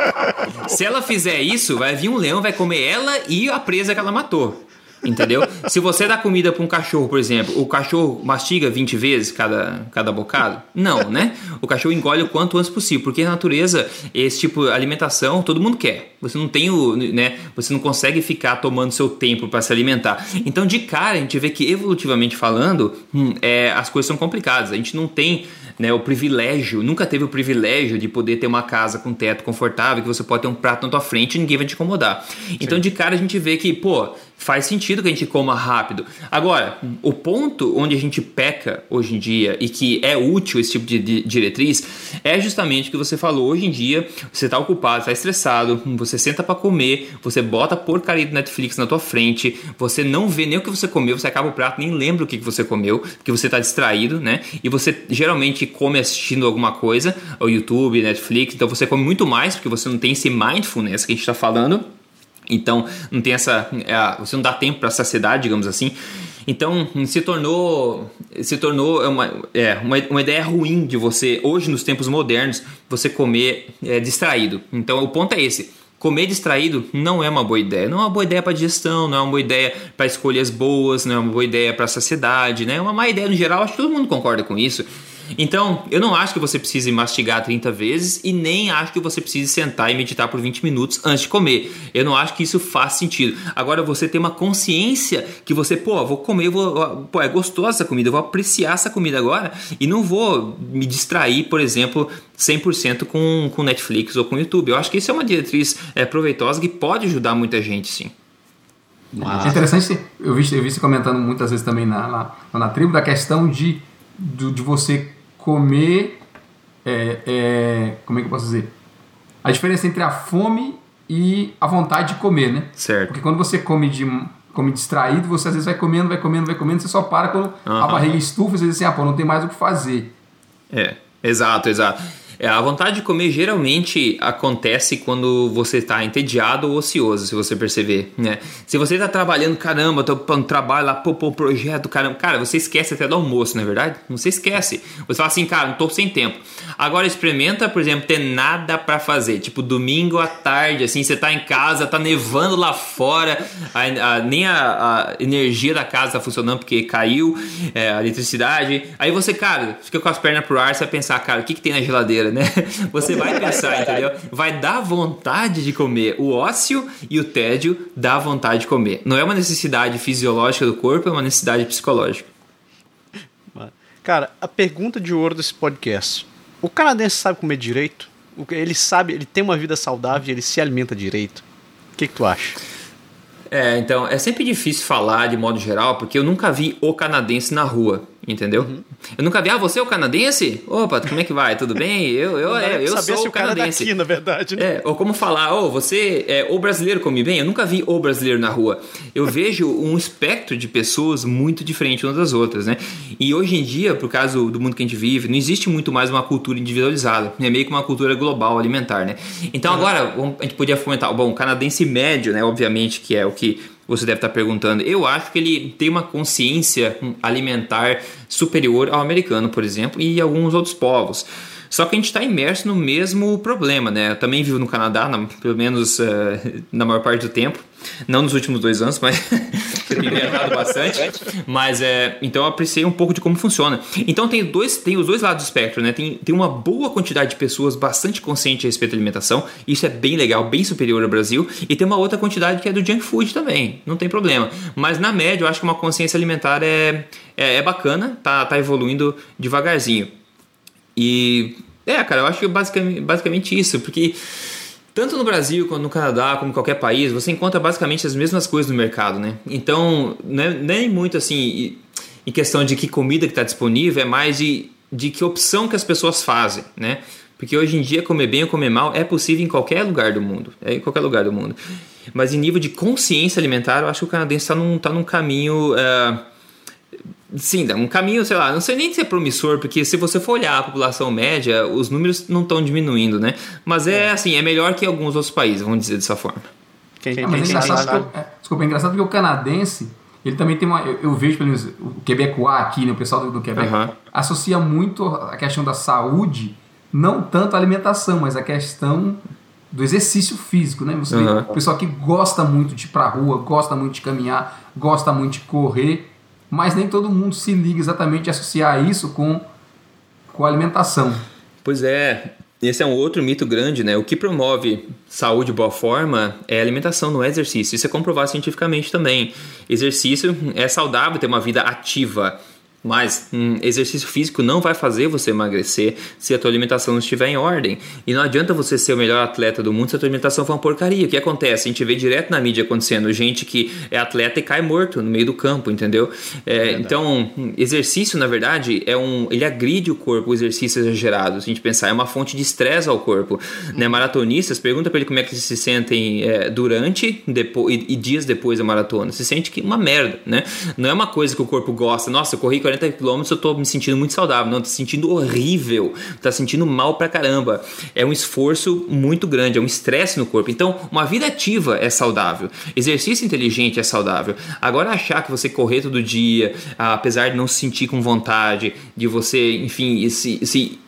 Se ela fizer isso, vai vir um leão, vai comer ela e a presa que ela matou. Entendeu? Se você dá comida para um cachorro, por exemplo, o cachorro mastiga 20 vezes cada, cada bocado? Não, né? O cachorro engole o quanto antes possível, porque na natureza, esse tipo de alimentação todo mundo quer. Você não tem o, né? Você não consegue ficar tomando seu tempo para se alimentar. Então, de cara, a gente vê que evolutivamente falando, hum, é, as coisas são complicadas. A gente não tem né, o privilégio, nunca teve o privilégio de poder ter uma casa com teto confortável, que você pode ter um prato na tua frente e ninguém vai te incomodar. Sim. Então, de cara, a gente vê que, pô, faz sentido que a gente coma rápido. Agora, o ponto onde a gente peca hoje em dia e que é útil esse tipo de diretriz é justamente o que você falou. Hoje em dia, você está ocupado, está estressado, você senta para comer, você bota a porcaria do Netflix na tua frente, você não vê nem o que você comeu, você acaba o prato, nem lembra o que você comeu, porque você está distraído, né? E você geralmente come assistindo alguma coisa, o YouTube, Netflix, então você come muito mais porque você não tem esse mindfulness que a gente está falando. Então, não tem essa. É, você não dá tempo para saciedade, digamos assim. Então, se tornou, se tornou uma, é, uma, uma, ideia ruim de você, hoje nos tempos modernos, você comer é, distraído. Então, o ponto é esse. Comer distraído não é uma boa ideia. Não é uma boa ideia para digestão, não é uma boa ideia para escolhas boas, não é uma boa ideia para saciedade, né? É uma má ideia no geral, acho que todo mundo concorda com isso. Então, eu não acho que você precise mastigar 30 vezes e nem acho que você precise sentar e meditar por 20 minutos antes de comer. Eu não acho que isso faz sentido. Agora, você tem uma consciência que você, pô, vou comer, vou, pô, é gostosa essa comida, eu vou apreciar essa comida agora e não vou me distrair, por exemplo, 100% com, com Netflix ou com YouTube. Eu acho que isso é uma diretriz é, proveitosa que pode ajudar muita gente, sim. É interessante, eu vi, eu vi você comentando muitas vezes também na, na, na tribo da questão de, de, de você comer. É, é, como é que eu posso dizer? A diferença entre a fome e a vontade de comer, né? Certo. Porque quando você come de come distraído, você às vezes vai comendo, vai comendo, vai comendo, você só para quando uhum. a barriga estufa e você diz assim, ah, pô, não tem mais o que fazer. É, exato, exato. É, a vontade de comer geralmente acontece quando você está entediado ou ocioso, se você perceber, né? Se você está trabalhando, caramba, tô no trabalho lá, pô, pô, projeto, caramba, cara, você esquece até do almoço, não é verdade? Você esquece. Você fala assim, cara, não tô sem tempo. Agora experimenta, por exemplo, ter nada para fazer, tipo domingo à tarde, assim, você tá em casa, tá nevando lá fora, a, a, nem a, a, energia da casa tá funcionando porque caiu é, a eletricidade. Aí você, cara, fica com as pernas pro ar, você vai pensar, cara, o que, que tem na geladeira? Né? Você vai pensar, entendeu? Vai dar vontade de comer. O ócio e o tédio dá vontade de comer. Não é uma necessidade fisiológica do corpo, é uma necessidade psicológica. Cara, a pergunta de ouro desse podcast. O canadense sabe comer direito? Ele sabe, ele tem uma vida saudável, ele se alimenta direito. O que, que tu acha? É, então, é sempre difícil falar de modo geral, porque eu nunca vi o canadense na rua entendeu? Uhum. Eu nunca vi, ah, você é o canadense? Opa, como é que vai? Tudo bem? Eu, eu, é, eu sou o é canadense. Daqui, na verdade, né? É, ou como falar, oh, você é o brasileiro come bem? Eu nunca vi o brasileiro na rua. Eu vejo um espectro de pessoas muito diferente umas das outras, né? E hoje em dia, por causa do mundo que a gente vive, não existe muito mais uma cultura individualizada. É meio que uma cultura global alimentar, né? Então uhum. agora, a gente podia fomentar, bom, o canadense médio, né? Obviamente que é o que você deve estar perguntando. Eu acho que ele tem uma consciência alimentar superior ao americano, por exemplo, e alguns outros povos. Só que a gente está imerso no mesmo problema, né? Eu também vivo no Canadá, na, pelo menos uh, na maior parte do tempo. Não nos últimos dois anos, mas viajado bastante, mas é, então eu apreciei um pouco de como funciona. Então tem dois, tem os dois lados do espectro, né? Tem, tem uma boa quantidade de pessoas bastante conscientes a respeito da alimentação, isso é bem legal, bem superior ao Brasil, e tem uma outra quantidade que é do junk food também, não tem problema. Mas na média eu acho que uma consciência alimentar é, é, é bacana, tá, tá evoluindo devagarzinho. E é, cara, eu acho que basicamente, basicamente isso, porque tanto no Brasil quanto no Canadá, como em qualquer país, você encontra basicamente as mesmas coisas no mercado, né? Então, não é nem muito assim em questão de que comida que está disponível, é mais de, de que opção que as pessoas fazem, né? Porque hoje em dia comer bem ou comer mal é possível em qualquer lugar do mundo, é em qualquer lugar do mundo. Mas em nível de consciência alimentar, eu acho que o canadense está num, tá num caminho uh, Sim, um caminho, sei lá, não sei nem se é promissor, porque se você for olhar a população média, os números não estão diminuindo, né? Mas é, é, assim, é melhor que alguns outros países, vamos dizer dessa forma. Quem, quem, mas é engraçado, porque, é, desculpa, é engraçado porque o canadense, ele também tem uma. Eu, eu vejo, pelo menos, o Quebecois aqui, né, o pessoal do, do Quebec, associa muito a questão da saúde, não tanto a alimentação, mas a questão do exercício físico, né? Você vê, o pessoal que gosta muito de ir pra rua, gosta muito de caminhar, gosta muito de correr mas nem todo mundo se liga exatamente a associar isso com, com alimentação. Pois é, esse é um outro mito grande, né? O que promove saúde e boa forma é alimentação, não é exercício. Isso é comprovado cientificamente também. Exercício é saudável ter uma vida ativa. Mas um exercício físico não vai fazer você emagrecer se a tua alimentação não estiver em ordem. E não adianta você ser o melhor atleta do mundo se a tua alimentação for uma porcaria. O que acontece? A gente vê direto na mídia acontecendo gente que é atleta e cai morto no meio do campo, entendeu? É, então, exercício, na verdade, é um, ele agride o corpo, o exercício exagerado. Se a gente pensar, é uma fonte de estresse ao corpo. Uhum. Né? Maratonistas, pergunta para ele como é que eles se sentem é, durante depois, e, e, dias depois da maratona. Se sente que uma merda, né? Não é uma coisa que o corpo gosta. Nossa, eu corri 40 quilômetros, eu tô me sentindo muito saudável. Não, tô sentindo horrível, tá sentindo mal pra caramba. É um esforço muito grande, é um estresse no corpo. Então, uma vida ativa é saudável. Exercício inteligente é saudável. Agora, achar que você correr todo dia, apesar de não se sentir com vontade, de você, enfim, se, se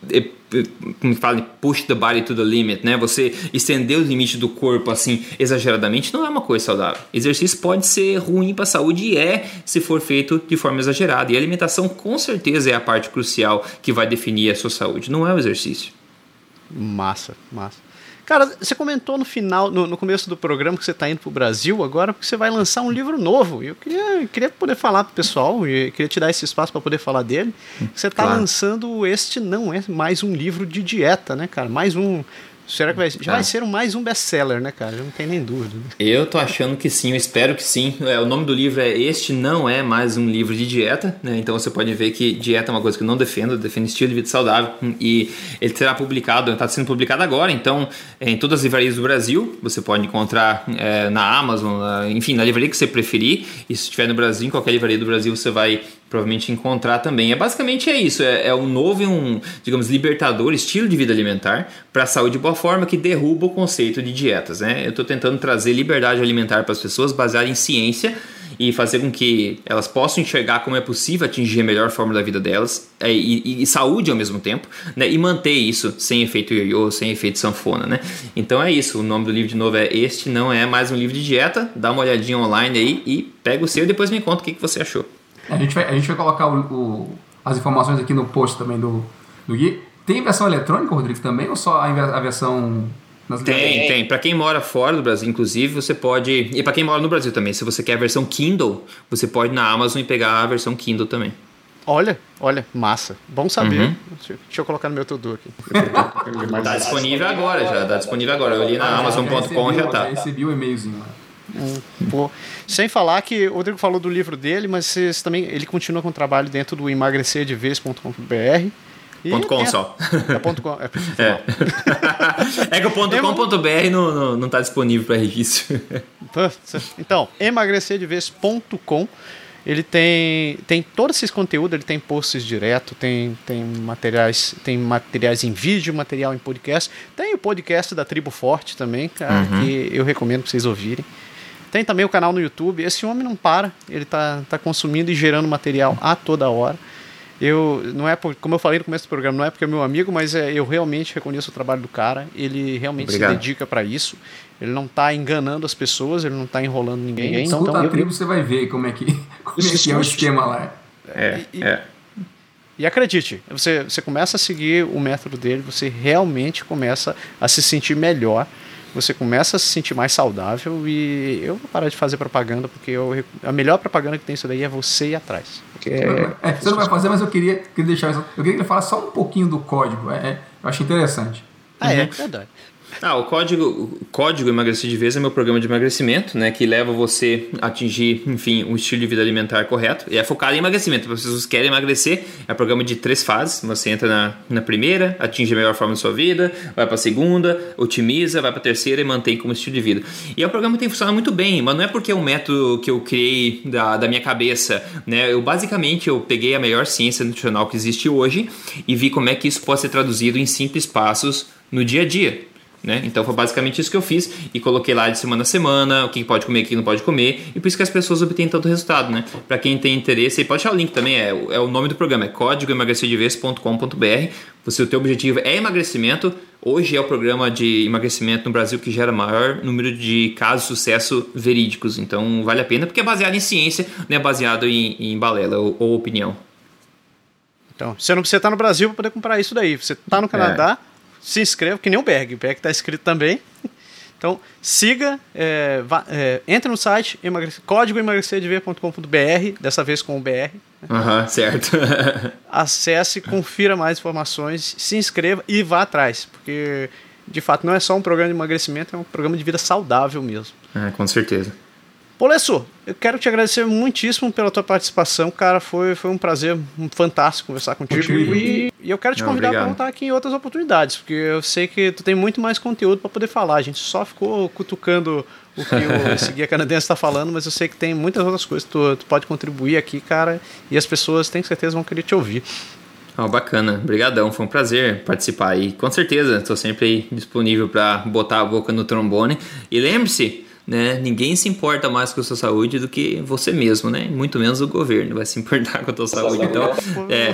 como fala, push the body to the limit, né? Você estender os limites do corpo assim exageradamente não é uma coisa saudável. Exercício pode ser ruim para a saúde e é se for feito de forma exagerada. E a alimentação com certeza é a parte crucial que vai definir a sua saúde, não é o exercício. Massa, massa. Cara, você comentou no final, no, no começo do programa que você está indo para o Brasil agora, porque você vai lançar um livro novo. E eu queria, queria poder falar para o pessoal, e queria te dar esse espaço para poder falar dele. Você está claro. lançando Este Não É Mais Um Livro de Dieta, né, cara? Mais um Será que vai, já ah. vai ser mais um best-seller, né, cara? não tem nem dúvida. Eu tô achando que sim, eu espero que sim. É, o nome do livro é Este Não É Mais Um Livro de Dieta, né? Então você pode ver que dieta é uma coisa que eu não defendo, eu defendo estilo de vida saudável. E ele será publicado, está sendo publicado agora, então, em todas as livrarias do Brasil. Você pode encontrar é, na Amazon, na, enfim, na livraria que você preferir. E se estiver no Brasil, em qualquer livraria do Brasil, você vai provavelmente encontrar também. É basicamente é isso, é, é um novo e um, digamos, libertador estilo de vida alimentar para a saúde e boa forma que derruba o conceito de dietas, né? Eu estou tentando trazer liberdade alimentar para as pessoas baseada em ciência e fazer com que elas possam enxergar como é possível atingir a melhor forma da vida delas é, e, e, e saúde ao mesmo tempo, né? E manter isso sem efeito ioiô, sem efeito sanfona, né? Então é isso, o nome do livro de novo é Este Não É Mais Um Livro de Dieta, dá uma olhadinha online aí e pega o seu e depois me conta o que, que você achou. A gente vai, a gente vai colocar o, o, as informações aqui no post também do, do guia. Tem versão eletrônica, Rodrigo, também, ou só a, a versão tem, tem. Para quem mora fora do Brasil, inclusive, você pode. E para quem mora no Brasil também, se você quer a versão Kindle, você pode ir na Amazon e pegar a versão Kindle também. Olha, olha, massa. Bom saber. Uhum. Deixa, deixa, eu colocar no meu tudo aqui. tá disponível agora já, tá disponível agora. Eu li na ah, Amazon.com e já tá. Recebi o um e-mailzinho lá. Pô, sem falar que o Rodrigo falou do livro dele, mas vocês também ele continua com o trabalho dentro do emagrecerdevez.com.br. Ponto com é, só. É ponto com. É, é. é que o ponto com.br não, não, tá disponível para registro. Então, emagrecerdevez.com ele tem, tem todo esse conteúdo, ele tem posts direto, tem, tem materiais, tem materiais em vídeo, material em podcast, tem o podcast da Tribo Forte também, cara, uhum. que eu recomendo para vocês ouvirem. Tem também o canal no YouTube. Esse homem não para, ele tá, tá consumindo e gerando material a toda hora. eu não é por, como eu falei no começo do programa, não é porque é meu amigo, mas é, eu realmente reconheço o trabalho do cara. Ele realmente Obrigado. se dedica para isso. Ele não está enganando as pessoas, ele não está enrolando ninguém. Então, Escuta então, a tribo, eu... você vai ver como é que, como é, que é o esquema lá. É, e, é. E acredite, você, você começa a seguir o método dele, você realmente começa a se sentir melhor, você começa a se sentir mais saudável e eu vou parar de fazer propaganda, porque eu, a melhor propaganda que tem isso daí é você ir atrás. É, é, você não vai fazer, mas eu queria, queria deixar Eu queria que ele falasse só um pouquinho do código. É, é eu acho interessante. Ah, é? uhum. é? Verdade. Ah, o código, o código Emagrecer de Vez é meu programa de emagrecimento, né? Que leva você a atingir, enfim, um estilo de vida alimentar correto. E é focado em emagrecimento. Se vocês querem emagrecer, é um programa de três fases. Você entra na, na primeira, atinge a melhor forma da sua vida, vai para a segunda, otimiza, vai para a terceira e mantém como estilo de vida. E é um programa que tem funcionado muito bem, mas não é porque é um método que eu criei da, da minha cabeça, né? Eu basicamente eu peguei a melhor ciência nutricional que existe hoje e vi como é que isso pode ser traduzido em simples passos no dia a dia. Né? Então foi basicamente isso que eu fiz e coloquei lá de semana a semana o que pode comer, o que não pode comer e por isso que as pessoas obtêm tanto resultado, né? Para quem tem interesse, aí pode achar o link também, é, é o nome do programa, é código Você o teu objetivo é emagrecimento. Hoje é o programa de emagrecimento no Brasil que gera maior número de casos de sucesso verídicos. Então vale a pena porque é baseado em ciência, não é baseado em, em balela ou, ou opinião. Então, você não precisa estar no Brasil para poder comprar isso daí. Você está no Canadá, é se inscreva, que nem o Berg. O Berg está escrito também. Então, siga, é, vá, é, entre no site emagrece, código emagrecerdever.com.br, dessa vez com o BR. Aham, uhum, certo. Acesse, confira mais informações, se inscreva e vá atrás, porque de fato não é só um programa de emagrecimento, é um programa de vida saudável mesmo. É, com certeza. Polesso, eu quero te agradecer muitíssimo pela tua participação, cara. Foi, foi um prazer um fantástico conversar contigo. E, e, eu quero te convidar para voltar aqui em outras oportunidades, porque eu sei que tu tem muito mais conteúdo para poder falar. A gente só ficou cutucando o que o, esse guia canadense está falando, mas eu sei que tem muitas outras coisas que tu, tu pode contribuir aqui, cara. E as pessoas, tenho certeza, vão querer te ouvir. Oh, bacana, obrigadão, foi um prazer participar aí. Com certeza, estou sempre aí disponível para botar a boca no trombone. E lembre-se, né? Ninguém se importa mais com a sua saúde do que você mesmo, né? Muito menos o governo vai se importar com a tua saúde. Então, é,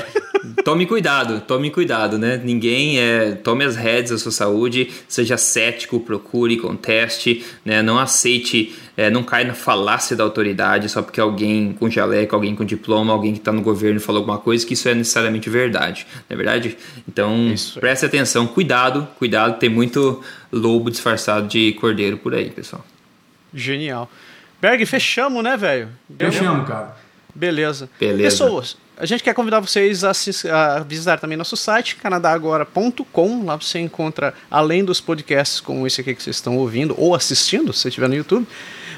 tome cuidado, tome cuidado, né? Ninguém é, tome as rédeas da sua saúde, seja cético, procure, conteste, né? Não aceite, é, não caia na falácia da autoridade só porque alguém com jaleco, alguém com diploma, alguém que está no governo falou alguma coisa que isso é necessariamente verdade, não é verdade? Então, isso. preste atenção, cuidado, cuidado, tem muito lobo disfarçado de cordeiro por aí, pessoal. Genial. Berg, fechamos, né, velho? Fechamos, cara. Beleza. Beleza. Pessoas, a gente quer convidar vocês a, a visitar também nosso site, canadagora.com. Lá você encontra, além dos podcasts como esse aqui que vocês estão ouvindo ou assistindo, se você estiver no YouTube,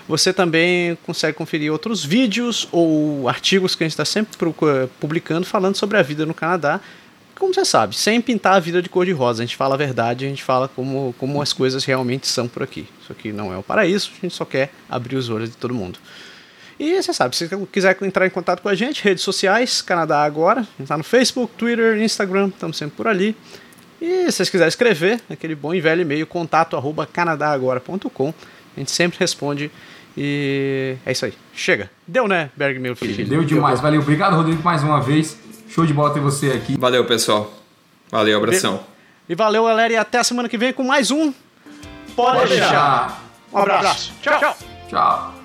você também consegue conferir outros vídeos ou artigos que a gente está sempre publicando falando sobre a vida no Canadá como você sabe, sem pintar a vida de cor de rosa. A gente fala a verdade, a gente fala como, como as coisas realmente são por aqui. Isso aqui não é o paraíso, a gente só quer abrir os olhos de todo mundo. E você sabe, se você quiser entrar em contato com a gente, redes sociais, Canadá Agora, a gente está no Facebook, Twitter, Instagram, estamos sempre por ali. E se vocês quiserem escrever, aquele bom e velho e-mail, contato arroba canadagora.com, a gente sempre responde. E é isso aí. Chega. Deu, né, Berg, meu filho? Deu demais. Valeu. Obrigado, Rodrigo, mais uma vez. Show de bola ter você aqui. Valeu, pessoal. Valeu, abração. E valeu, galera. E até a semana que vem com mais um Pode, Pode deixar. deixar. Um abraço. Tchau. Tchau. Tchau.